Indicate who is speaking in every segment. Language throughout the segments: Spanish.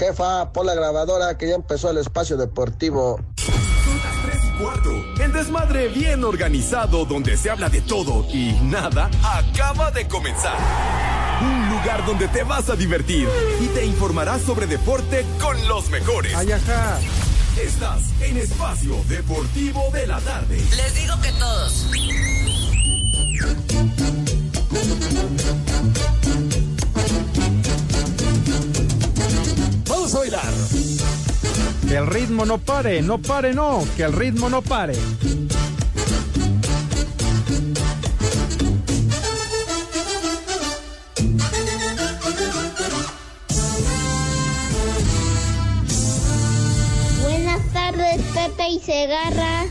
Speaker 1: Jefa, por la grabadora que ya empezó el espacio deportivo.
Speaker 2: Cuarto, el desmadre bien organizado donde se habla de todo y nada acaba de comenzar. Un lugar donde te vas a divertir y te informarás sobre deporte con los mejores.
Speaker 3: Ay, ajá.
Speaker 2: Estás en Espacio Deportivo de la Tarde.
Speaker 4: Les digo que todos.
Speaker 2: Vamos a bailar.
Speaker 3: Que el ritmo no pare, no pare, no. Que el ritmo no pare.
Speaker 5: Buenas tardes, Pepe y Segarra.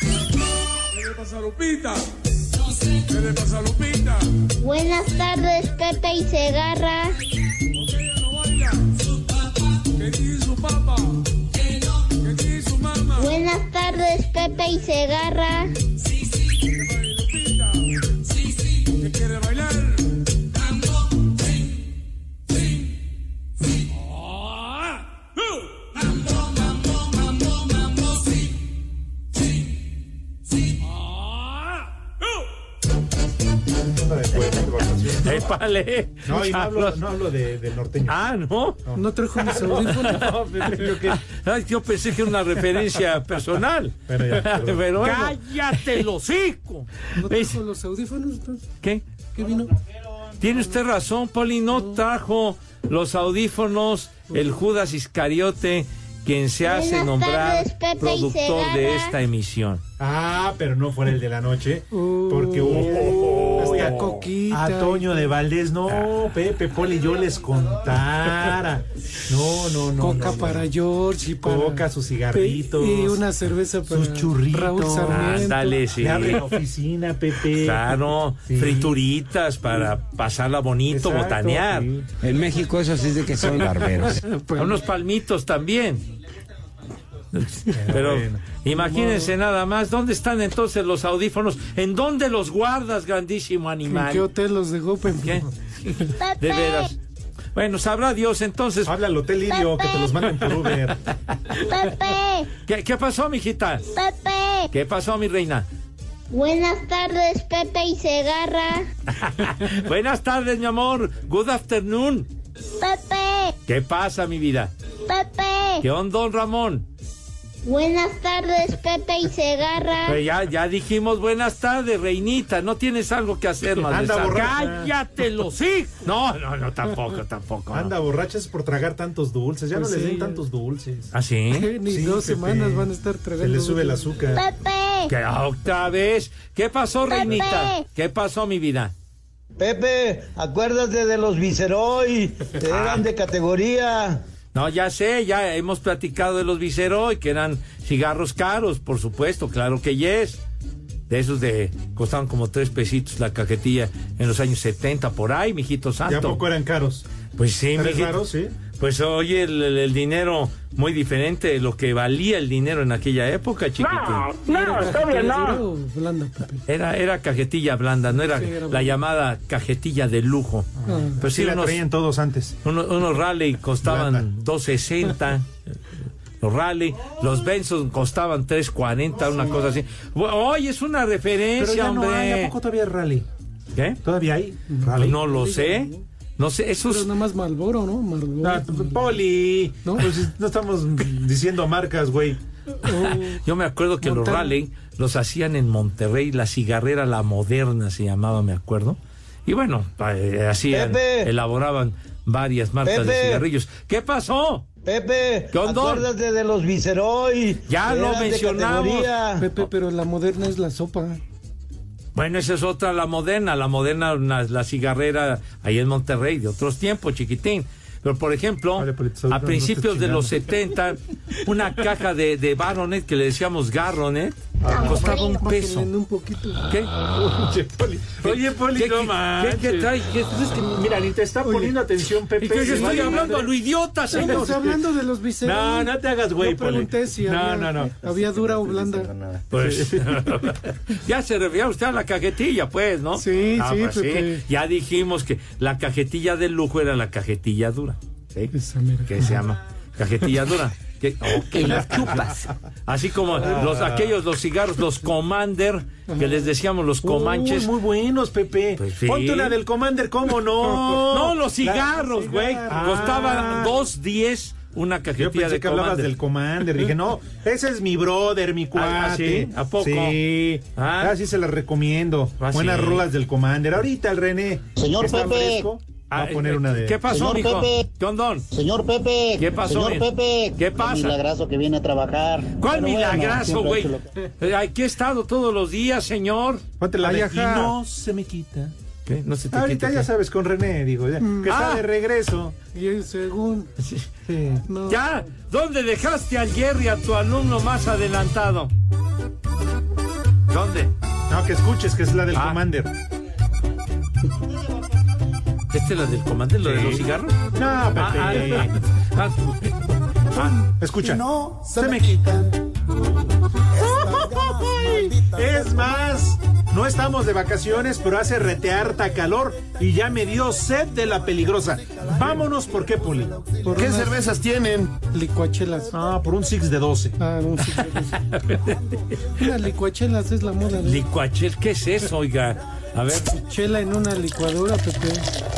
Speaker 6: ¿Qué le pasa a Lupita? ¿Qué le pasa Lupita?
Speaker 5: Buenas tardes, Pepe y Segarra. Buenas tardes, Pepe y Segarra.
Speaker 7: No, y no hablo, no hablo de, del norteño.
Speaker 3: Ah, ¿no?
Speaker 8: No trajo mis audífonos.
Speaker 3: No, Pepe, yo, que- Ay, yo pensé que era una referencia personal.
Speaker 7: Bueno, ya.
Speaker 3: Pero bueno.
Speaker 9: ¡Cállate el hocico!
Speaker 8: ¿No trajo los audífonos? entonces?
Speaker 3: ¿Qué?
Speaker 8: ¿Qué vino?
Speaker 3: Tiene usted razón, Poli, no trajo los audífonos el Judas Iscariote, quien se hace
Speaker 5: Buenas
Speaker 3: nombrar
Speaker 5: tardes,
Speaker 3: productor de esta emisión.
Speaker 7: Ah, pero no fuera el de la noche.
Speaker 8: Uh,
Speaker 7: Porque hubo
Speaker 8: Coquita.
Speaker 7: a Toño de Valdés. No, Pepe, Poli, yo les contara. No, no, no.
Speaker 8: Coca
Speaker 7: no, no.
Speaker 8: para George y para...
Speaker 7: Coca, sus cigarritos.
Speaker 8: Y una cerveza para
Speaker 7: Sus churritos.
Speaker 8: Raúl Sarmiento.
Speaker 3: Ándale, sí.
Speaker 7: Le abren oficina, Pepe.
Speaker 3: Claro,
Speaker 7: Sí.
Speaker 3: frituritas para pasarla bonito,
Speaker 7: Exacto,
Speaker 3: botanear.
Speaker 7: sí.
Speaker 10: En México eso sí es de que son barberos.
Speaker 3: Unos palmitos también. Pero
Speaker 7: bueno.
Speaker 3: imagínense nada más, ¿dónde están entonces los audífonos? ¿En dónde los guardas, grandísimo
Speaker 8: ¿En
Speaker 3: animal?
Speaker 8: qué hotel los dejó, Pepe?
Speaker 3: ¿Qué? De veras. Bueno, sabrá Dios entonces.
Speaker 7: Habla al Hotel Lirio, que te los manden por Uber.
Speaker 5: Pepe.
Speaker 3: ¿Qué, qué pasó, mijita?
Speaker 5: Pepe.
Speaker 3: ¿Qué pasó, mi reina?
Speaker 5: Buenas tardes, Pepe y Segarra.
Speaker 3: Buenas tardes, mi amor. Good afternoon.
Speaker 5: Pepe.
Speaker 3: ¿Qué pasa, mi vida?
Speaker 5: Pepe.
Speaker 3: ¿Qué onda, don Ramón?
Speaker 5: Buenas tardes, Pepe y Segarra.
Speaker 3: Pues ya, ya dijimos buenas tardes, reinita. No tienes algo que hacer más.
Speaker 7: Anda borracha.
Speaker 9: ¡Cállate el hocico!
Speaker 3: No, no, no, tampoco, tampoco. no.
Speaker 7: Anda borrachas por tragar tantos dulces. Ya
Speaker 8: Pues
Speaker 7: no les
Speaker 8: sí,
Speaker 7: den tantos dulces.
Speaker 3: ¿Ah, sí?
Speaker 8: Ni
Speaker 7: Sí,
Speaker 8: dos
Speaker 7: Pepe.
Speaker 8: semanas van a estar
Speaker 7: Se
Speaker 8: tragando.
Speaker 7: le sube el azúcar.
Speaker 5: Pepe.
Speaker 3: ¿Qué, otra vez? ¿Qué pasó,
Speaker 5: Pepe.
Speaker 3: reinita? ¿Qué pasó, mi vida?
Speaker 1: Pepe, acuérdate de los Viceroy, que eran de categoría.
Speaker 3: No, ya sé, ya hemos platicado de los Viceroy, que eran cigarros caros, por supuesto, claro que yes. De esos de, costaban como tres pesitos la cajetilla en los años 70, por ahí, mijito
Speaker 7: Ya
Speaker 3: santo.
Speaker 7: poco eran caros.
Speaker 3: Pues sí,
Speaker 7: ¿Tres
Speaker 3: mijito.
Speaker 7: varos, sí?
Speaker 3: Pues oye, el, el- el dinero muy diferente de lo que valía el dinero en aquella época, chiquitín.
Speaker 9: No, todavía
Speaker 8: ¿Dura
Speaker 9: no.
Speaker 8: blanda?
Speaker 3: Era, era cajetilla blanda, no era
Speaker 8: Sí, era
Speaker 3: la llamada cajetilla de lujo.
Speaker 8: Ah.
Speaker 3: Pues
Speaker 7: Sí,
Speaker 3: sí,
Speaker 7: la
Speaker 3: unos,
Speaker 7: traían todos antes.
Speaker 3: unos, unos rally costaban
Speaker 7: Blanda.
Speaker 3: 260. Los rally, los Benson costaban 340, una cosa así. Oye, es una
Speaker 7: Pero
Speaker 3: referencia,
Speaker 7: ya no hay. ¿A poco todavía hay rally?
Speaker 3: ¿Qué?
Speaker 7: ¿Todavía hay
Speaker 3: Pues
Speaker 7: rally?
Speaker 3: no lo sé. No sé,
Speaker 8: Pero
Speaker 3: esos.
Speaker 8: nada más Malboro, ¿no? Marlboro.
Speaker 7: Ah, Poli.
Speaker 8: ¿No?
Speaker 7: Pues no estamos diciendo marcas, güey.
Speaker 3: Yo me acuerdo que los rally los hacían en Monterrey, la cigarrera La Moderna se llamaba, me acuerdo. Y bueno, eh, hacían,
Speaker 1: Pepe.
Speaker 3: elaboraban varias marcas de cigarrillos. ¿Qué pasó?
Speaker 1: Pepe,
Speaker 3: ¿Qué onda?
Speaker 1: acuérdate de los Viceroy.
Speaker 3: Ya lo mencionamos.
Speaker 8: Pepe, pero la moderna es la sopa.
Speaker 3: Bueno, esa es otra, la moderna. La moderna, la, la cigarrera ahí en Monterrey, de otros tiempos, chiquitín. Pero, por ejemplo,
Speaker 7: Vale, Polito,
Speaker 3: a principios de los 70, una caja de, de Baronet, que le decíamos Garronet, costaba un peso.
Speaker 8: Bájenle un poquito.
Speaker 3: ¿Qué?
Speaker 7: Oye, Poli. Oye, Poli,
Speaker 3: ¿Qué-
Speaker 7: no
Speaker 3: qué- qué- qué trae? ¿Qué-
Speaker 7: Pues es que, mira, ni te está poniendo atención, Pepe.
Speaker 3: Y que yo
Speaker 7: Sí,
Speaker 3: estoy
Speaker 7: vale,
Speaker 3: hablando a lo idiota, señor.
Speaker 8: Estamos hablando de los viceros.
Speaker 7: No, no te hagas güey,
Speaker 8: Yo pregunté
Speaker 7: Poli.
Speaker 8: si
Speaker 7: No,
Speaker 8: había,
Speaker 7: no, no.
Speaker 8: había dura o blanda.
Speaker 3: Pues, ya se refería usted a la cajetilla, pues, ¿no?
Speaker 8: Sí,
Speaker 3: Ah,
Speaker 8: sí,
Speaker 3: pues
Speaker 8: Pepe.
Speaker 3: Ya dijimos que la cajetilla de lujo era la cajetilla dura. ¿Sí? Que se llama cajetilla dura. Que, oh, que las chupas. Así como los aquellos, los cigarros, los Commander, que les decíamos los Comanches.
Speaker 7: Uy, muy buenos, Pepe.
Speaker 3: Pues sí.
Speaker 7: Ponte una del Commander, ¿cómo no?
Speaker 3: No, los cigarros, güey.
Speaker 7: Ah.
Speaker 3: Costaban 2.10 una
Speaker 7: Yo
Speaker 3: cajetilla
Speaker 7: pensé
Speaker 3: de
Speaker 7: que hablabas
Speaker 3: Commander.
Speaker 7: del Commander. Dije, no, ese es mi brother, mi cuate.
Speaker 3: Ah, ¿sí? ¿A poco?
Speaker 7: Sí.
Speaker 3: Ah.
Speaker 7: Ah, sí se las recomiendo.
Speaker 3: Ah,
Speaker 7: Buenas
Speaker 3: sí.
Speaker 7: rolas del Commander. Ahorita el René.
Speaker 1: Señor Pepe.
Speaker 7: fresco, Va a
Speaker 3: Ah,
Speaker 7: poner
Speaker 3: eh,
Speaker 7: una de.
Speaker 3: ¿Qué pasó,
Speaker 1: Señor
Speaker 3: mijo?
Speaker 1: Pepe.
Speaker 3: ¿Qué ondón?
Speaker 1: Señor Pepe.
Speaker 3: ¿Qué pasó,
Speaker 1: Señor Pepe.
Speaker 3: ¿Qué pasa?
Speaker 1: milagrazo que viene a trabajar.
Speaker 3: ¿Cuál
Speaker 1: Pero bueno,
Speaker 3: milagrazo, güey?
Speaker 1: lo-
Speaker 3: Eh, Aquí he estado todos los días, señor.
Speaker 7: Ponte la. Y no se me quita.
Speaker 3: ¿Qué? No se te
Speaker 7: Ahorita
Speaker 3: quita,
Speaker 7: ya
Speaker 3: ¿qué?
Speaker 7: sabes con René, digo, ya, que está
Speaker 3: Ah.
Speaker 7: de regreso.
Speaker 8: Y él, según.
Speaker 7: Sí.
Speaker 8: No.
Speaker 3: Ya, ¿dónde dejaste al Jerry, a tu alumno más adelantado? ¿Dónde?
Speaker 7: No, que escuches que es la del
Speaker 3: Ah.
Speaker 7: Commander.
Speaker 3: ¿Esta es la del comandante, lo de los cigarros?
Speaker 7: No,
Speaker 3: Ah,
Speaker 7: Pepe.
Speaker 3: ah, ah,
Speaker 7: Escucha.
Speaker 4: No se,
Speaker 7: Se
Speaker 4: me quitan.
Speaker 7: Es más, no estamos de vacaciones, pero hace retearta calor y ya me dio sed de la peligrosa. Vámonos, ¿por qué, Poli?
Speaker 8: Por
Speaker 4: ¿Qué cervezas tienen?
Speaker 8: licuachelas.
Speaker 7: Ah, por un six de 12.
Speaker 8: Ah, un cigarro. Unas licuachelas es la moda. ¿no?
Speaker 3: licuachel, ¿qué es eso, oiga? A ver,
Speaker 8: Chela en una licuadora, Pepe.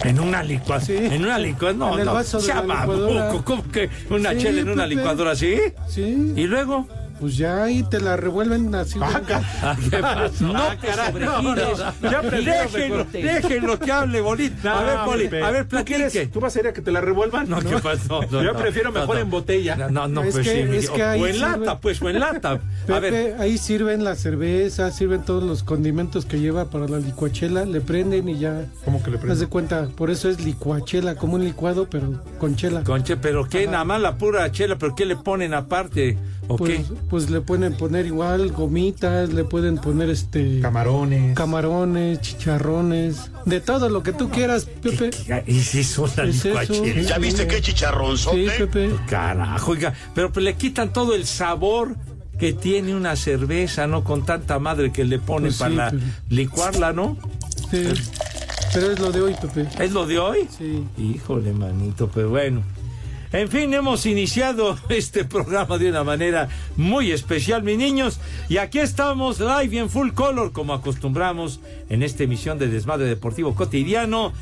Speaker 3: en una licuadora.
Speaker 8: Sí.
Speaker 3: En una licuadora. No,
Speaker 8: En el
Speaker 3: no.
Speaker 8: vaso de
Speaker 3: sea
Speaker 8: la licuadora.
Speaker 3: ¿Cómo que una
Speaker 8: Sí,
Speaker 3: chela en una
Speaker 8: Pepe.
Speaker 3: licuadora así?
Speaker 8: Sí.
Speaker 3: ¿Y luego?
Speaker 8: Pues ya ahí te la revuelven así.
Speaker 7: Ah,
Speaker 3: Ah, ¿Qué pasó?
Speaker 9: No
Speaker 3: Ah, caray,
Speaker 9: sobregires.
Speaker 7: Ya
Speaker 3: Déjenlo, déjenlo que hable bonito. a ver, Poli, a ver,
Speaker 7: ¿Tú quieres-
Speaker 3: platique.
Speaker 7: ¿Tú vas a ir a que te la revuelvan?
Speaker 3: No, ¿qué pasó? No,
Speaker 7: Yo
Speaker 3: no,
Speaker 7: prefiero
Speaker 3: no,
Speaker 7: mejor
Speaker 3: no.
Speaker 7: en botella.
Speaker 3: No, no,
Speaker 8: Es
Speaker 3: pues
Speaker 8: que-
Speaker 3: sí.
Speaker 8: es que ahí
Speaker 3: o en
Speaker 8: sirve-
Speaker 3: lata, pues, o en lata. A ver,
Speaker 8: ahí sirven la cerveza, sirven todos los condimentos que lleva para la licuachela, le prenden y ya.
Speaker 7: ¿Cómo que le
Speaker 8: Haz
Speaker 7: prendo?
Speaker 8: de cuenta, por eso es licuachela, como un licuado, pero con chela.
Speaker 3: Conche, pero qué, nada más la pura chela, pero ¿qué le ponen aparte? ¿O
Speaker 8: pues,
Speaker 3: qué?
Speaker 8: pues le pueden poner igual gomitas, le pueden poner este
Speaker 7: Camarones.
Speaker 8: camarones, chicharrones, de todo lo que tú quieras, Pepe.
Speaker 3: Y si es una
Speaker 8: ¿Es eso?
Speaker 4: ¿Ya viste qué chicharronzote?
Speaker 8: Sí, Pepe.
Speaker 3: Carajo, oiga, pero pues le quitan todo el sabor que tiene una cerveza, ¿no? Con tanta madre que le ponen
Speaker 8: Pues sí,
Speaker 3: para la-
Speaker 8: pero-
Speaker 3: licuarla, ¿no?
Speaker 8: Sí. Pero es lo de hoy, Pepe.
Speaker 3: ¿Es lo de hoy?
Speaker 8: Sí.
Speaker 3: Híjole, manito, pues bueno. En fin, hemos iniciado este programa de una manera muy especial, mis niños. Y aquí estamos live en full color, como acostumbramos en esta emisión de Desmadre Deportivo Cotidiano.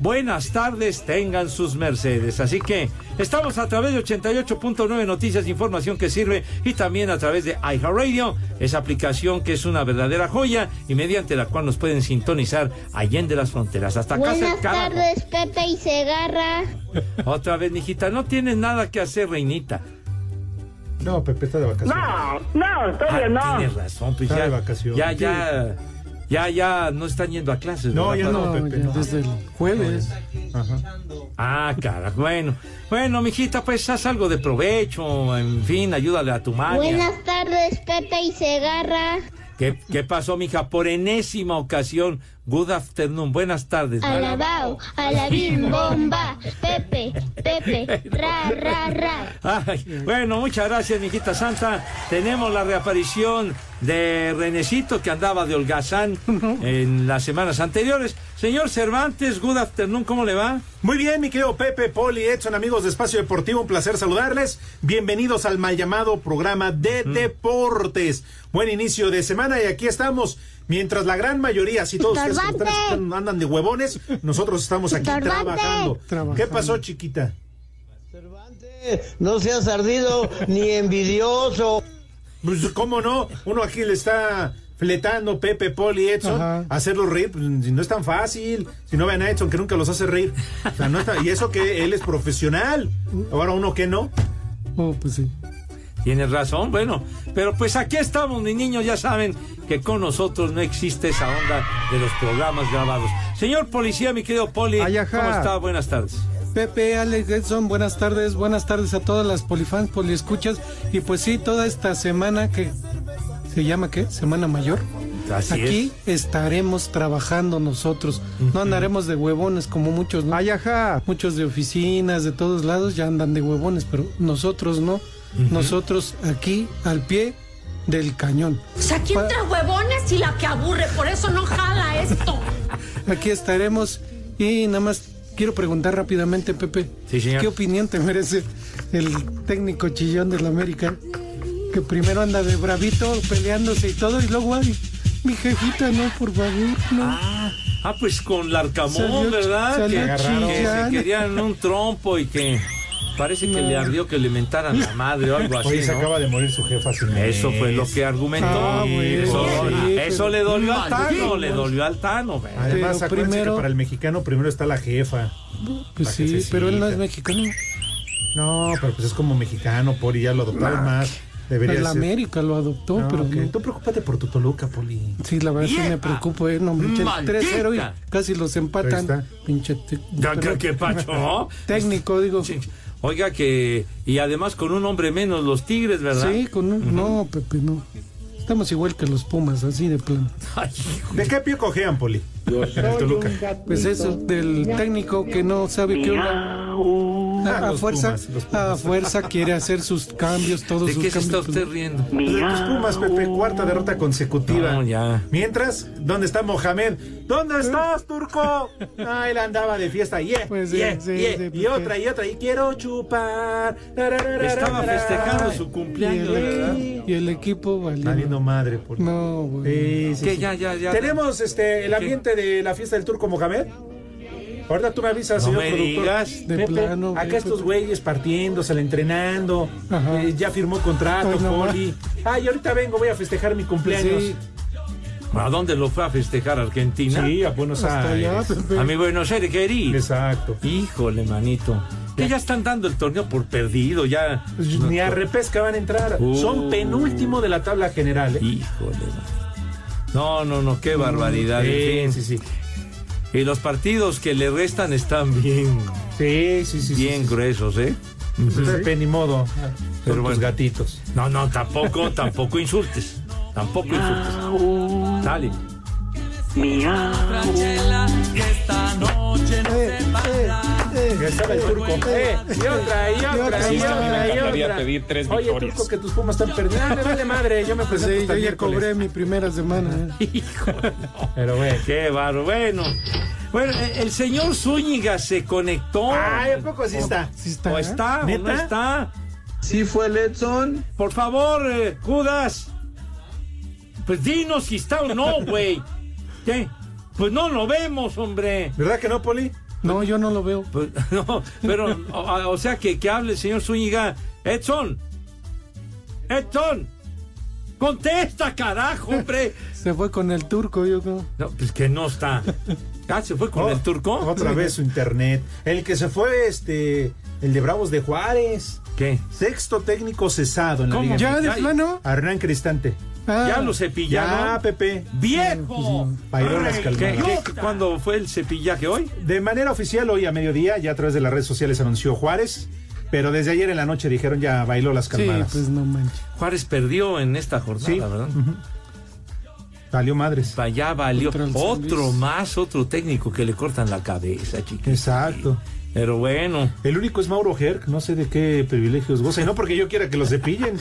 Speaker 3: Buenas tardes, tengan sus mercedes. Así que estamos a través de 88.9 Noticias, información que sirve y también a través de iHeartRadio, esa aplicación que es una verdadera joya y mediante la cual nos pueden sintonizar allende las fronteras. Hasta acá
Speaker 5: Buenas tardes, Pepe y Segarra.
Speaker 3: Otra vez, mijita, no tienes nada que hacer, reinita.
Speaker 7: No, Pepe está de vacaciones.
Speaker 9: No, no,
Speaker 3: Ah,
Speaker 9: todavía no.
Speaker 3: Tienes razón, pues
Speaker 7: Está
Speaker 3: ya,
Speaker 7: de vacaciones.
Speaker 3: ya, ya, ya, ya no están yendo a clases.
Speaker 7: No,
Speaker 3: ¿verdad,
Speaker 7: ya no, Pepe,
Speaker 8: ya desde el jueves.
Speaker 7: Ajá.
Speaker 3: Ah, cara, bueno. Bueno, mijita, pues haz algo de provecho, en fin, ayúdale a tu madre.
Speaker 5: Buenas tardes, Pepe y Segarra.
Speaker 3: ¿Qué, ¿Qué pasó, mija? Por enésima ocasión, good afternoon, buenas tardes.
Speaker 5: Alabao, alabim, bomba. Pepe, Pepe, ra, ra, ra.
Speaker 3: Ay, bueno, muchas gracias, mijita santa. Tenemos la reaparición de Renecito, que andaba de holgazán en las semanas anteriores. Señor Cervantes, good afternoon, ¿cómo le va?
Speaker 7: Muy bien, mi querido Pepe, Poli, Edson, amigos de Espacio Deportivo, un placer saludarles. Bienvenidos al mal llamado programa de deportes. Buen inicio de semana y aquí estamos. Mientras la gran mayoría, si todos ustedes que nos están
Speaker 5: Estorbante.
Speaker 7: escuchando andan de huevones, nosotros estamos aquí trabajando.
Speaker 8: Trabajando.
Speaker 7: ¿Qué pasó, chiquita?
Speaker 1: No seas ardido ni envidioso.
Speaker 7: Pues, ¿cómo no? Uno aquí le está fletando Pepe, Poli, Edson,
Speaker 8: Ajá.
Speaker 7: hacerlos reír, pues, si no es tan fácil. Si no ven a Edson, que nunca los hace reír. O sea, no está- y eso que él es profesional. Ahora uno que no.
Speaker 8: Oh, pues sí.
Speaker 3: Tienes razón, bueno, pero pues aquí estamos, mis niños, ya saben que con nosotros no existe esa onda de los programas grabados. Señor policía, mi querido Poli,
Speaker 10: Ay, ajá.
Speaker 3: ¿cómo está? Buenas tardes.
Speaker 8: Pepe, Alex, Edson, buenas tardes, buenas tardes a todas las polifans, poliescuchas. Y pues sí, toda esta semana que se llama ¿qué? Semana Mayor.
Speaker 3: Así
Speaker 8: Aquí estaremos trabajando nosotros. No andaremos de huevones como muchos, ¿no?
Speaker 10: Ay, ajá.
Speaker 8: Muchos de oficinas, de todos lados, ya andan de huevones, pero nosotros no. Nosotros aquí al pie del cañón.
Speaker 11: O sea, aquí entre huevones y la que aburre, por eso no jala esto.
Speaker 8: Aquí estaremos y nada más quiero preguntar rápidamente, Pepe.
Speaker 3: Sí, señor.
Speaker 8: ¿Qué opinión te merece el técnico chillón del América? Que primero anda de bravito peleándose y todo, y luego, ay, mi jefita, no, por favor, no.
Speaker 3: Ah, ah, pues con Larcamón,
Speaker 8: Salió-
Speaker 3: ¿verdad?
Speaker 8: salió
Speaker 3: que, que se querían un trompo y que parece que le ardió que le mentaran la madre o algo así.
Speaker 7: Hoy se
Speaker 3: ¿no?
Speaker 7: acaba de morir su jefa. un
Speaker 3: Eso
Speaker 7: mes.
Speaker 3: fue lo que argumentó.
Speaker 8: Ah, bueno,
Speaker 3: eso,
Speaker 8: sí,
Speaker 3: eso
Speaker 8: pero-
Speaker 3: le dolió al Tano, le dolió al Tano. güey.
Speaker 7: Además,
Speaker 8: primero-
Speaker 7: que para el mexicano primero está la jefa.
Speaker 8: Pues
Speaker 7: la
Speaker 8: sí, pero él no es mexicano.
Speaker 7: No, pero pues es como mexicano, Poli, ya lo adoptaron más. Debería
Speaker 8: El
Speaker 7: ser.
Speaker 8: América lo adoptó,
Speaker 7: No,
Speaker 8: pero no.
Speaker 7: Tú preocúpate por tu Toluca, Poli.
Speaker 8: Sí, la verdad sí me preocupo, eh, no, pinche
Speaker 3: Maldita.
Speaker 8: 3-0 y casi los empatan. Pinche
Speaker 3: ¿Qué, qué pacho?
Speaker 8: técnico, digo.
Speaker 3: Sí. Oiga que, y además con un hombre menos los Tigres, ¿verdad?
Speaker 8: Sí, con un, no, Pepe, no. Estamos igual que los Pumas, así de plano.
Speaker 3: Ay, hijo.
Speaker 7: ¿De qué pie cojean, Poli? En el Toluca.
Speaker 8: Pues eso, del técnico que no sabe qué onda. A,
Speaker 7: los
Speaker 8: fuerza,
Speaker 7: Pumas, los Pumas.
Speaker 8: a fuerza quiere hacer sus cambios, todos
Speaker 3: ¿De
Speaker 8: sus
Speaker 3: qué se está
Speaker 8: cambios.
Speaker 3: usted riendo?
Speaker 7: De tus Pumas, Pepe, cuarta derrota consecutiva.
Speaker 3: No, ya.
Speaker 7: Mientras, ¿dónde está Mohamed? ¿Dónde estás, turco? Ah, él andaba de fiesta. Yeah,
Speaker 8: Pues sí,
Speaker 7: yeah,
Speaker 8: sí,
Speaker 7: yeah.
Speaker 8: sí,
Speaker 7: y
Speaker 8: porque-
Speaker 7: otra, y otra. Y quiero chupar.
Speaker 3: Estaba festejando su cumpleaños,
Speaker 8: y el equipo valió.
Speaker 7: Valiendo madre.
Speaker 8: No, güey.
Speaker 7: Sí, sí,
Speaker 3: Que
Speaker 7: sí.
Speaker 3: ya, ya, ya.
Speaker 7: Tenemos este el ambiente de la fiesta del turco Mohamed. Ahorita tú me avisas,
Speaker 3: No
Speaker 7: señor
Speaker 3: me
Speaker 7: productor.
Speaker 3: digas.
Speaker 8: De
Speaker 7: Pepe,
Speaker 8: plano,
Speaker 7: acá estos güeyes partiéndose, entrenando, eh, ya firmó contrato,
Speaker 8: Pues
Speaker 7: Poli. Ay, ahorita vengo, voy a festejar mi cumpleaños.
Speaker 8: Sí,
Speaker 3: ¿A dónde lo fue a festejar Argentina?
Speaker 7: Sí, a Buenos
Speaker 8: hasta allá,
Speaker 7: Aires.
Speaker 8: Pepe.
Speaker 3: A mi Buenos Aires, querido.
Speaker 7: Exacto.
Speaker 3: Híjole, manito. Que ya están dando el torneo por perdido, ya.
Speaker 7: Pues ni a repesca van a entrar.
Speaker 3: Uh.
Speaker 7: Son penúltimo de la tabla general. ¿eh?
Speaker 3: Híjole. man. No, no, no, qué barbaridad. en
Speaker 7: Sí,
Speaker 3: fin.
Speaker 7: sí, sí.
Speaker 3: Y los partidos que le restan están bien,
Speaker 7: Sí, sí, sí.
Speaker 3: bien
Speaker 7: sí, sí.
Speaker 3: gruesos, ¿eh?
Speaker 7: Pepe, ni modo.
Speaker 3: Pero bueno.
Speaker 7: los gatitos.
Speaker 3: No, no, tampoco, tampoco insultes. Tampoco insultes. Dale.
Speaker 7: Estaba el turco. Eh, y otra, y otra, y
Speaker 8: Sí, a mí me
Speaker 7: otra, y
Speaker 10: encantaría
Speaker 7: otra.
Speaker 10: pedir tres
Speaker 7: Oye,
Speaker 10: victorias.
Speaker 7: turco, que tus pumas están perdiendo. Me vale madre, yo me presento
Speaker 8: sí, yo ya cobré mi primera semana. ¿eh?
Speaker 7: Pero bueno.
Speaker 3: Qué barro. Bueno. Bueno, eh, el señor Zúñiga se conectó.
Speaker 7: Ay, ¿a poco sí está?
Speaker 8: Sí está.
Speaker 3: ¿O está? ¿O no
Speaker 7: ¿Neta?
Speaker 3: está?
Speaker 1: Sí fue el Edson.
Speaker 3: Por favor, eh, Judas. Pues dinos si está o no, güey. ¿Qué? Pues no lo vemos, hombre.
Speaker 7: ¿Verdad que no, Poli?
Speaker 8: No, yo no lo veo.
Speaker 3: Pues, no, pero, o, o sea, que, que hable el señor Zúñiga. Edson. Edson. Contesta, carajo, hombre.
Speaker 8: Se fue con el turco, yo creo.
Speaker 3: No, pues que no está. Ah, se fue con
Speaker 7: Oh,
Speaker 3: el turco.
Speaker 7: Otra vez su internet. El que se fue, este, el de Bravos de Juárez.
Speaker 3: ¿Qué?
Speaker 7: Sexto técnico cesado en la
Speaker 3: ¿Cómo?
Speaker 7: Liga.
Speaker 8: ¿Ya de plano?
Speaker 7: Hernán Cristante.
Speaker 8: Ah,
Speaker 3: Ya lo
Speaker 7: Ya,
Speaker 3: cepillaron.
Speaker 7: Pepe.
Speaker 3: ¡Viejo!
Speaker 7: Bailó las.
Speaker 3: ¿qué- qué- ¿Cuándo fue el cepillaje hoy?
Speaker 7: De manera oficial, hoy a mediodía, ya a través de las redes sociales anunció Juárez. Pero desde ayer en la noche dijeron ya bailó las
Speaker 8: Sí,
Speaker 7: calmadas.
Speaker 8: pues no manches.
Speaker 3: Juárez perdió en esta jornada,
Speaker 7: Sí.
Speaker 3: ¿verdad?
Speaker 7: Salió madres.
Speaker 3: Allá valió. Otro más, otro técnico que le cortan la cabeza, chiquito.
Speaker 7: Exacto.
Speaker 3: Pero bueno.
Speaker 7: El único es Mauro Herc, no sé de qué privilegios goza, y no porque yo quiera que los cepillen.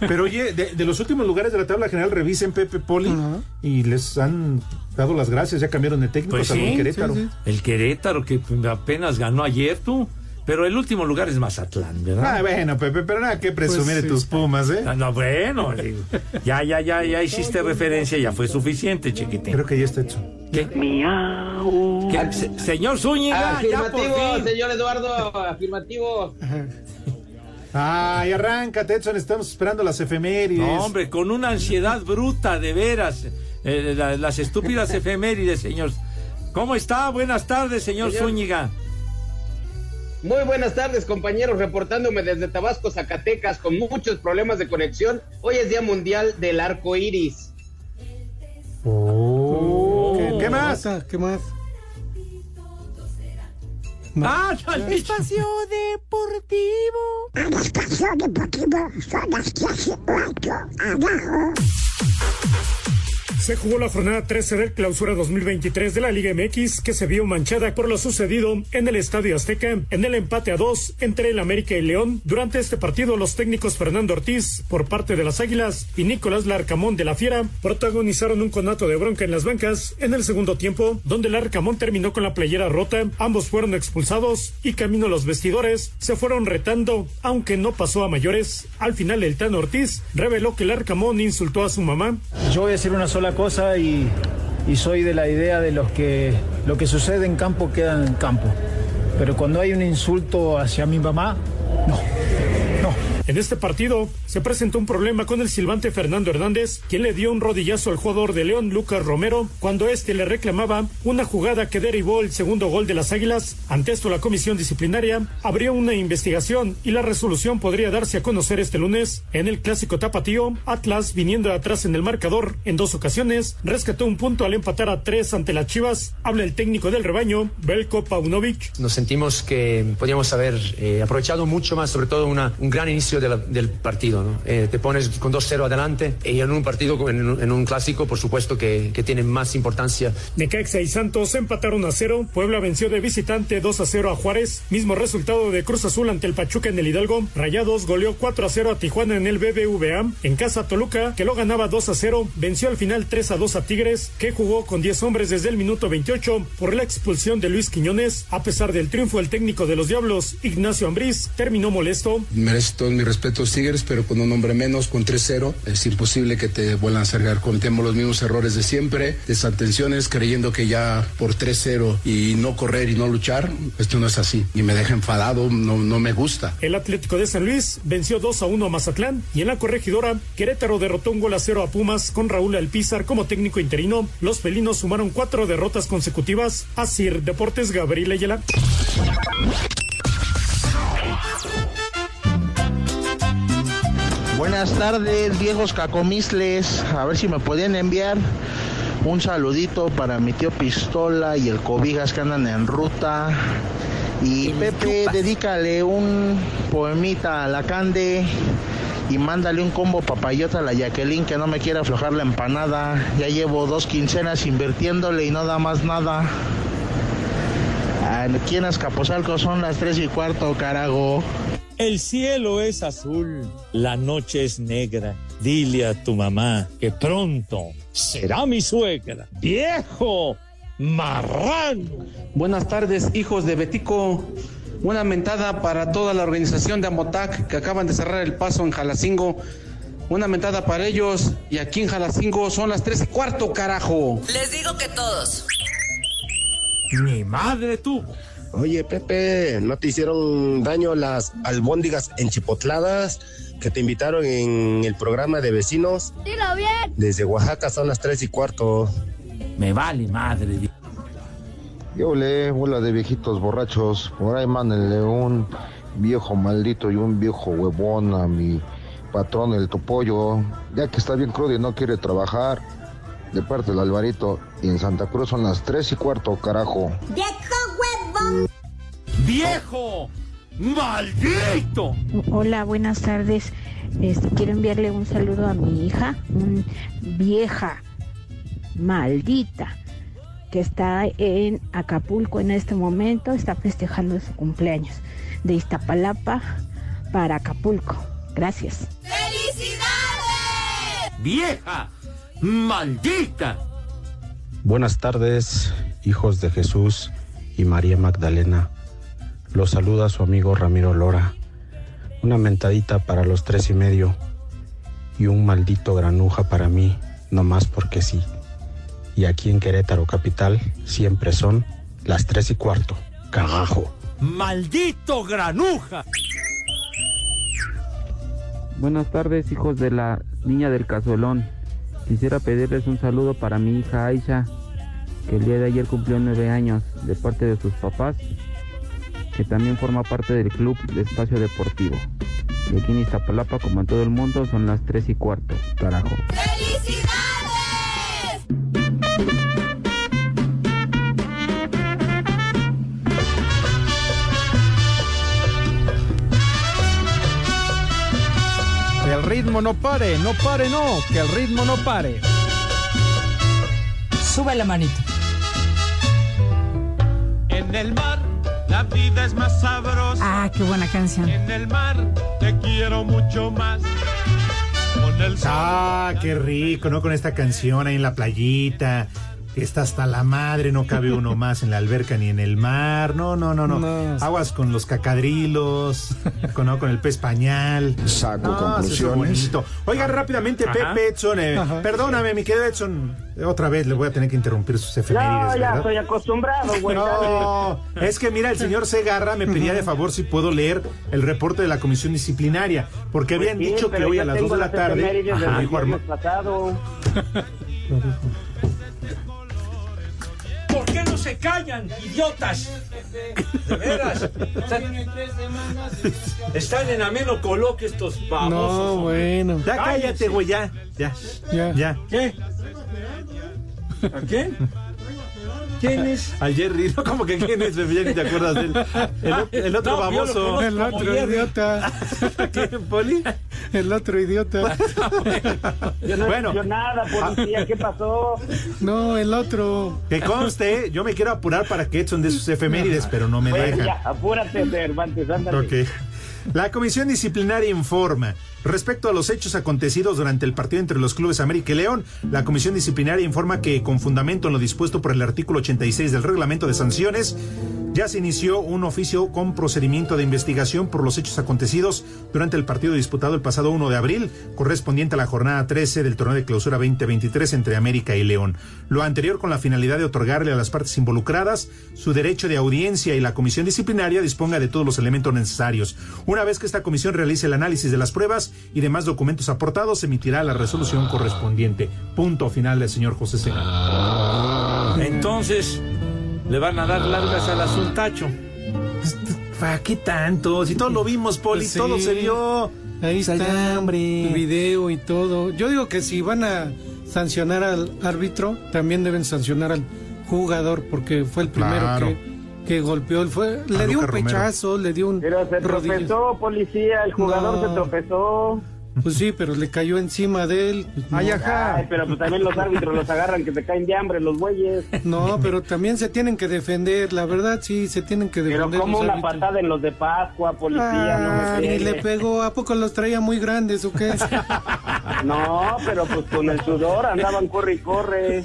Speaker 7: Pero oye, de, de los últimos lugares de la tabla general, revisen Pepe Poli y les han dado las gracias, ya cambiaron de técnico,
Speaker 3: Pues sí,
Speaker 7: Querétaro.
Speaker 8: sí, sí.
Speaker 3: El Querétaro que apenas ganó ayer tú. Pero el último lugar es Mazatlán, ¿verdad?
Speaker 7: Ah, bueno, Pepe, pero nada que presumir
Speaker 8: Pues
Speaker 7: de
Speaker 8: sí.
Speaker 7: tus pumas, ¿eh?
Speaker 3: Ah, no, bueno, ya, ya, ya, ya hiciste referencia, ya fue suficiente, chiquitín.
Speaker 7: Creo que ya está hecho.
Speaker 3: ¿Qué? ¿Qué? Se- señor Zúñiga, ya por
Speaker 12: Afirmativo,
Speaker 3: fin.
Speaker 12: señor Eduardo, afirmativo.
Speaker 7: Ay, arráncate, Edson, estamos esperando las efemérides.
Speaker 3: No, hombre, con una ansiedad bruta, de veras. Eh, la- las estúpidas efemérides, señor. ¿Cómo está? Buenas tardes, señor
Speaker 12: Señor.
Speaker 3: Zúñiga.
Speaker 12: Muy buenas tardes, compañeros, reportándome desde Tabasco, Zacatecas, con muchos problemas de conexión. Hoy es Día Mundial del Arco Iris.
Speaker 7: Oh. ¿Qué, qué más?
Speaker 8: ¿Qué más?
Speaker 3: ¡Ah, sale!
Speaker 9: Espacio Deportivo.
Speaker 13: Se jugó la jornada 13 del clausura 2023 de la Liga MX que se vio manchada por lo sucedido en el Estadio Azteca en el empate a dos entre el América y León. Durante este partido los técnicos Fernando Ortiz por parte de las Águilas y Nicolás Larcamón de la Fiera protagonizaron un conato de bronca en las bancas en el segundo tiempo donde Larcamón terminó con la playera rota. Ambos fueron expulsados y camino a los vestidores se fueron retando aunque no pasó a mayores. Al final el Tano Ortiz reveló que Larcamón insultó a su mamá.
Speaker 14: Yo voy a decir una sola y, y soy de la idea de los que lo que sucede en campo queda en campo. Pero cuando hay un insulto hacia mi mamá, no.
Speaker 13: En este partido se presentó un problema con el silbante Fernando Hernández, quien le dio un rodillazo al jugador de León, Lucas Romero, cuando este le reclamaba una jugada que derivó el segundo gol de las Águilas. Ante esto, la comisión disciplinaria abrió una investigación y la resolución podría darse a conocer este lunes. En el clásico tapatío, Atlas, viniendo atrás en el marcador en dos ocasiones, rescató un punto al empatar a tres ante las Chivas. Habla el técnico del rebaño, Belko Paunovic.
Speaker 15: Nos sentimos que podíamos haber eh, aprovechado mucho más, sobre todo un gran inicio de la- del partido. ¿no? Eh, te pones con 2-0 adelante y en un partido, en, un- en un clásico, por supuesto que, que tiene más importancia.
Speaker 13: Necaxa y Santos empataron a cero. Puebla venció de visitante 2 a 0 a Juárez. Mismo resultado de Cruz Azul ante el Pachuca en el Hidalgo. Rayados goleó 4 a 0 a Tijuana en el BBVA. En casa Toluca, que lo ganaba 2 a 0, venció al final 3 a 2 a Tigres, que jugó con 10 hombres desde el minuto 28 por la expulsión de Luis Quiñones. A pesar del triunfo, el técnico de los Diablos, Ignacio Ambriz, terminó molesto.
Speaker 16: Merece todo mi respeto Tigres, pero con un hombre menos, con 3-0, es imposible que te vuelvan a cargar. Cometemos los mismos errores de siempre, desatenciones, creyendo que ya por 3-0 y no correr y no luchar, esto no es así. Y me deja enfadado, no, no me gusta.
Speaker 13: El Atlético de San Luis venció 2 a 1 a Mazatlán y en la corregidora, Querétaro derrotó un gol a 0 a Pumas con Raúl Alpizar como técnico interino. Los felinos sumaron cuatro derrotas consecutivas. Asir Deportes Gabriel Ayala.
Speaker 17: Buenas tardes, viejos cacomisles. A ver si me pueden enviar un saludito para mi tío Pistola y el Cobijas que andan en ruta. Y Pepe, dedícale un poemita a la Cande y mándale un combo papayota a la Jacqueline que no me quiere aflojar la empanada. Ya llevo dos quincenas invirtiéndole y no da más nada. Aquí en Azcapotzalco son las tres y cuarto, carajo.
Speaker 18: El cielo es azul, la noche es negra. Dile a tu mamá que pronto será mi suegra. ¡Viejo! ¡Marrano!
Speaker 19: Buenas tardes, hijos de Betico. Una mentada para toda la organización de Amotac que acaban de cerrar el paso en Jalacingo. Una mentada para ellos. Y aquí en Jalacingo son las tres y cuarto, carajo.
Speaker 20: Les digo que todos.
Speaker 18: Mi madre tuvo.
Speaker 4: Oye, Pepe, ¿no te hicieron daño las albóndigas enchipotladas que te invitaron en el programa de vecinos?
Speaker 5: Dilo bien.
Speaker 4: Desde Oaxaca son las tres y cuarto.
Speaker 18: Me vale madre.
Speaker 21: Yo le bola de viejitos borrachos. Por ahí mándenle un viejo maldito y un viejo huevón a mi patrón, el topollo. Ya que está bien crudo y no quiere trabajar. De parte del Alvarito. Y en Santa Cruz son las tres y cuarto, carajo.
Speaker 5: ¡Viejo
Speaker 18: ¡Viejo! ¡Maldito!
Speaker 22: Hola, buenas tardes. Este, quiero enviarle un saludo a mi hija, un vieja maldita, que está en Acapulco en este momento, está festejando su cumpleaños de Iztapalapa para Acapulco. Gracias.
Speaker 18: ¡Vieja! ¡Maldita!
Speaker 23: Buenas tardes, hijos de Jesús y María Magdalena. Los saluda su amigo Ramiro Lora. Una mentadita para los tres y medio y un maldito granuja para mí, no más porque sí. Y aquí en Querétaro Capital siempre son las tres y cuarto. Carajo.
Speaker 18: ¡Maldito granuja!
Speaker 24: Buenas tardes, hijos de la niña del cazuelón. Quisiera pedirles un saludo para mi hija Aisha, que el día de ayer cumplió nueve años, de parte de sus papás, que también forma parte del club de espacio deportivo. Y aquí en Iztapalapa, como en todo el mundo, son las tres y cuarto. Carajo.
Speaker 25: Que el ritmo no pare, no pare, no, que el ritmo no pare.
Speaker 26: Sube la manito.
Speaker 27: En el mar la vida es más sabrosa.
Speaker 26: Ah, qué buena canción.
Speaker 27: En el mar te quiero mucho más. Con el sol.
Speaker 7: Ah, qué rico, ¿no? Con esta canción ahí en la playita. Que está hasta la madre, no cabe uno más en la alberca ni en el mar. No, no, no, no.
Speaker 8: No.
Speaker 7: Aguas con los cacadrilos, con, ¿no? con el pez pañal.
Speaker 21: Saco
Speaker 7: No,
Speaker 21: conclusiones.
Speaker 7: Oiga, rápidamente,
Speaker 3: Ajá.
Speaker 7: Pepe Edson. eh, perdóname, mi querido Edson. Otra vez le voy a tener que interrumpir sus efemérides.
Speaker 12: No, ya
Speaker 7: ¿verdad?
Speaker 12: estoy acostumbrado, güey.
Speaker 7: No, es que mira, el señor Segarra me pedía de favor si puedo leer el reporte de la comisión disciplinaria, porque habían
Speaker 12: Pues sí,
Speaker 7: dicho que hoy a las
Speaker 12: tengo
Speaker 7: 2 de la tarde. Ajá, dijo Arma-
Speaker 12: pasado.
Speaker 3: ¿Por qué no se callan, idiotas? De veras. Están, están en ameno coloquio estos babosos.
Speaker 8: No,
Speaker 3: hombre.
Speaker 8: bueno.
Speaker 7: Ya cállate, güey, ya, ya,
Speaker 8: Ya.
Speaker 7: ya.
Speaker 3: ¿Qué? ¿A quién? ¿Quién es?
Speaker 7: Al Jerry, ¿no? Como que quién es, Pepe? ya ni te acuerdas de él. El, otro
Speaker 3: No, yo lo
Speaker 7: baboso.
Speaker 3: conozco.
Speaker 8: El otro
Speaker 3: Jerry.
Speaker 8: idiota.
Speaker 7: ¿Qué, Poli?
Speaker 8: El otro idiota.
Speaker 12: Yo no
Speaker 7: Bueno.
Speaker 12: he hecho nada, policía. ¿Qué pasó?
Speaker 8: No, el otro.
Speaker 7: Que conste, yo me quiero apurar para que Edson dé sus efemérides, pero no me
Speaker 12: Bueno,
Speaker 7: dejan.
Speaker 12: ya, apúrate, Cervantes, ándale.
Speaker 7: Ok. La Comisión Disciplinaria informa. Respecto a los hechos acontecidos durante el partido entre los clubes América y León, la Comisión Disciplinaria informa que, con fundamento en lo dispuesto por el artículo 86 del Reglamento de Sanciones, ya se inició un oficio con procedimiento de investigación por los hechos acontecidos durante el partido disputado el pasado 1 de abril, correspondiente a la jornada 13 del torneo de clausura 2023 entre América y León. Lo anterior con la finalidad de otorgarle a las partes involucradas su derecho de audiencia y la comisión disciplinaria disponga de todos los elementos necesarios. Una vez que esta comisión realice el análisis de las pruebas y demás documentos aportados, se emitirá la resolución correspondiente. Punto final del señor José Segarra.
Speaker 3: Entonces, le van a dar largas al asuntacho.
Speaker 7: ¿Para qué tanto? Si todo lo vimos, Poli,
Speaker 8: Pues sí.
Speaker 7: todo se vio.
Speaker 8: Ahí
Speaker 7: Está
Speaker 8: está
Speaker 7: hombre.
Speaker 8: el video y todo. Yo digo que si van a sancionar al árbitro, también deben sancionar al jugador porque fue el primero
Speaker 7: Claro.
Speaker 8: que, que golpeó. Él fue, le dio un
Speaker 7: Romero.
Speaker 8: pechazo, le dio un
Speaker 12: Pero se
Speaker 8: rodillo.
Speaker 12: tropezó, policía. El jugador
Speaker 8: No.
Speaker 12: se tropezó.
Speaker 8: Pues sí, pero le cayó encima de él. Pues no.
Speaker 12: Ay, pero pues también los árbitros los agarran que se caen de hambre los güeyes.
Speaker 8: No, pero también se tienen que defender, la verdad sí, se tienen que
Speaker 12: Pero
Speaker 8: defender.
Speaker 12: como
Speaker 8: los
Speaker 12: una
Speaker 8: árbitros.
Speaker 12: patada en los de Pascua, policía,
Speaker 8: Ah,
Speaker 12: no me
Speaker 8: ni le pegó, ¿a poco los traía muy grandes o qué?
Speaker 12: No, pero pues con el sudor andaban corre y corre.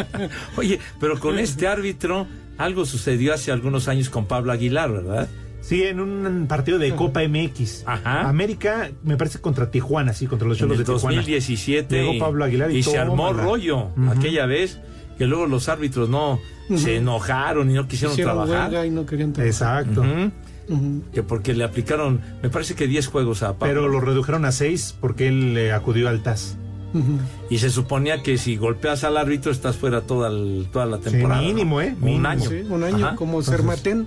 Speaker 3: Oye, pero con este árbitro, algo sucedió hace algunos años con Pablo Aguilar, ¿verdad?
Speaker 7: Sí, en un partido de Copa MX.
Speaker 3: Ajá.
Speaker 7: América, me parece contra Tijuana, sí, contra los Cholos de Tijuana.
Speaker 3: 2017
Speaker 7: Llegó
Speaker 3: y-
Speaker 7: Pablo Aguilar y,
Speaker 3: y se armó rollo aquella vez que luego los árbitros no se enojaron y no quisieron
Speaker 8: Hicieron
Speaker 3: trabajar.
Speaker 8: y no querían trabajar.
Speaker 7: Exacto.
Speaker 3: Que porque le aplicaron, me parece que 10 juegos a Pablo.
Speaker 7: Pero lo redujeron a seis porque él eh, acudió al TAS.
Speaker 3: Y se suponía que si golpeas al árbitro estás fuera toda, el- toda la
Speaker 7: Sí,
Speaker 3: temporada.
Speaker 7: mínimo, ¿eh?
Speaker 3: Un
Speaker 7: Mínimo.
Speaker 3: año.
Speaker 8: Sí, un año,
Speaker 3: Ajá.
Speaker 8: como Sermatén,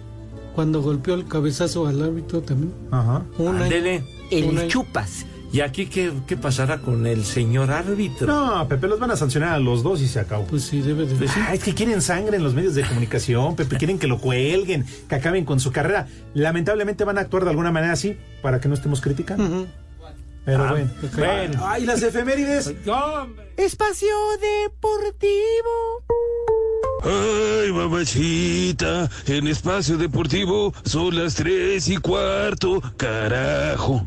Speaker 8: cuando golpeó el cabezazo al árbitro también.
Speaker 7: Ajá.
Speaker 8: Un año. Un año.
Speaker 9: El chupas.
Speaker 3: ¿Y aquí qué, qué pasará con el señor árbitro?
Speaker 7: No, Pepe, los van a sancionar a los dos y se acabó.
Speaker 8: Pues sí, debe de.
Speaker 7: Ah, es que quieren sangre en los medios de comunicación, Pepe, quieren que lo cuelguen, que acaben con su carrera. Lamentablemente van a actuar de alguna manera así para que no estemos criticando.
Speaker 8: Ujú.
Speaker 7: Pero
Speaker 3: Ah,
Speaker 7: bueno.
Speaker 3: bueno.
Speaker 7: Ay, las efemérides.
Speaker 9: Espacio Deportivo.
Speaker 28: Ay, mamachita, en espacio deportivo son las tres y cuarto, carajo.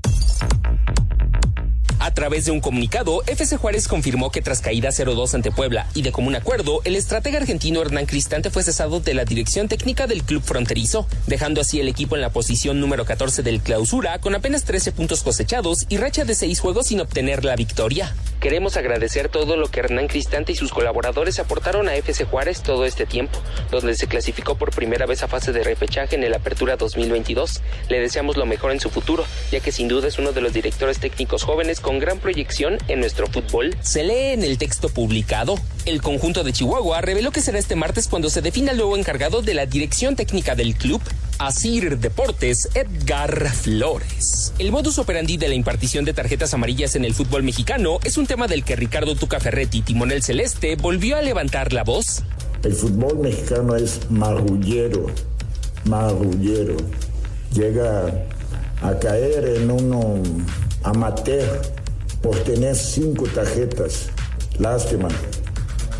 Speaker 20: A través de un comunicado, FC Juárez confirmó que tras caída 0-2 ante Puebla y de común acuerdo, el estratega argentino Hernán Cristante fue cesado de la dirección técnica del club fronterizo, dejando así el equipo en la posición número 14 del clausura con apenas 13 puntos cosechados y racha de 6 juegos sin obtener la victoria. Queremos agradecer todo lo que Hernán Cristante y sus colaboradores aportaron a FC Juárez todo este tiempo, donde se clasificó por primera vez a fase de repechaje en el Apertura 2022. Le deseamos lo mejor en su futuro, ya que sin duda es uno de los directores técnicos jóvenes gran proyección en nuestro fútbol. Se lee en el texto publicado. El conjunto de Chihuahua reveló que será este martes cuando se defina el nuevo encargado de la dirección técnica del club, Asir Deportes Edgar Flores. El modus operandi de la impartición de tarjetas amarillas en el fútbol mexicano es un tema del que Ricardo Tuca Ferretti, timonel celeste, volvió a levantar la voz.
Speaker 25: El fútbol mexicano es marrullero, marrullero. Llega a caer en uno amateur por tener cinco tarjetas. Lástima.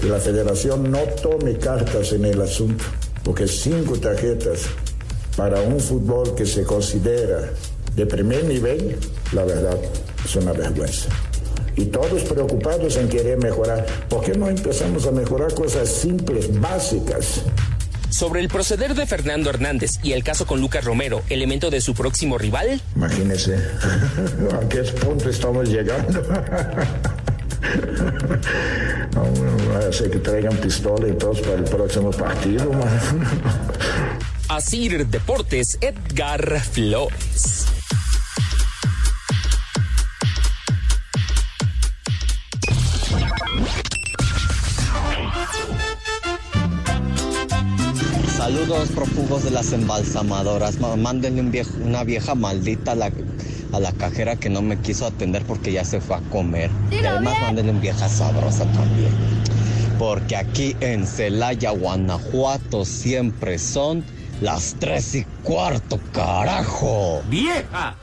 Speaker 25: que la federación no tome cartas en el asunto, porque cinco tarjetas para un fútbol que se considera de primer nivel, la verdad, es una vergüenza. Y todos preocupados en querer mejorar. ¿Por qué no empezamos a mejorar cosas simples, básicas?
Speaker 20: Sobre el proceder de Fernando Hernández y el caso con Lucas Romero, elemento de su próximo rival,
Speaker 25: Imagínese a qué punto estamos llegando. Ser que traigan pistola y todos para el próximo partido.
Speaker 20: Asir Deportes, Edgar Flores.
Speaker 29: Saludos prófugos de las embalsamadoras. Ma- Mándenle un viejo- una vieja maldita a la, a la cajera que no me quiso atender porque ya se fue a comer. Y además mándenle un vieja sabrosa también. Porque aquí en Celaya, Guanajuato, siempre son las tres y cuarto, carajo.
Speaker 3: ¡Vieja!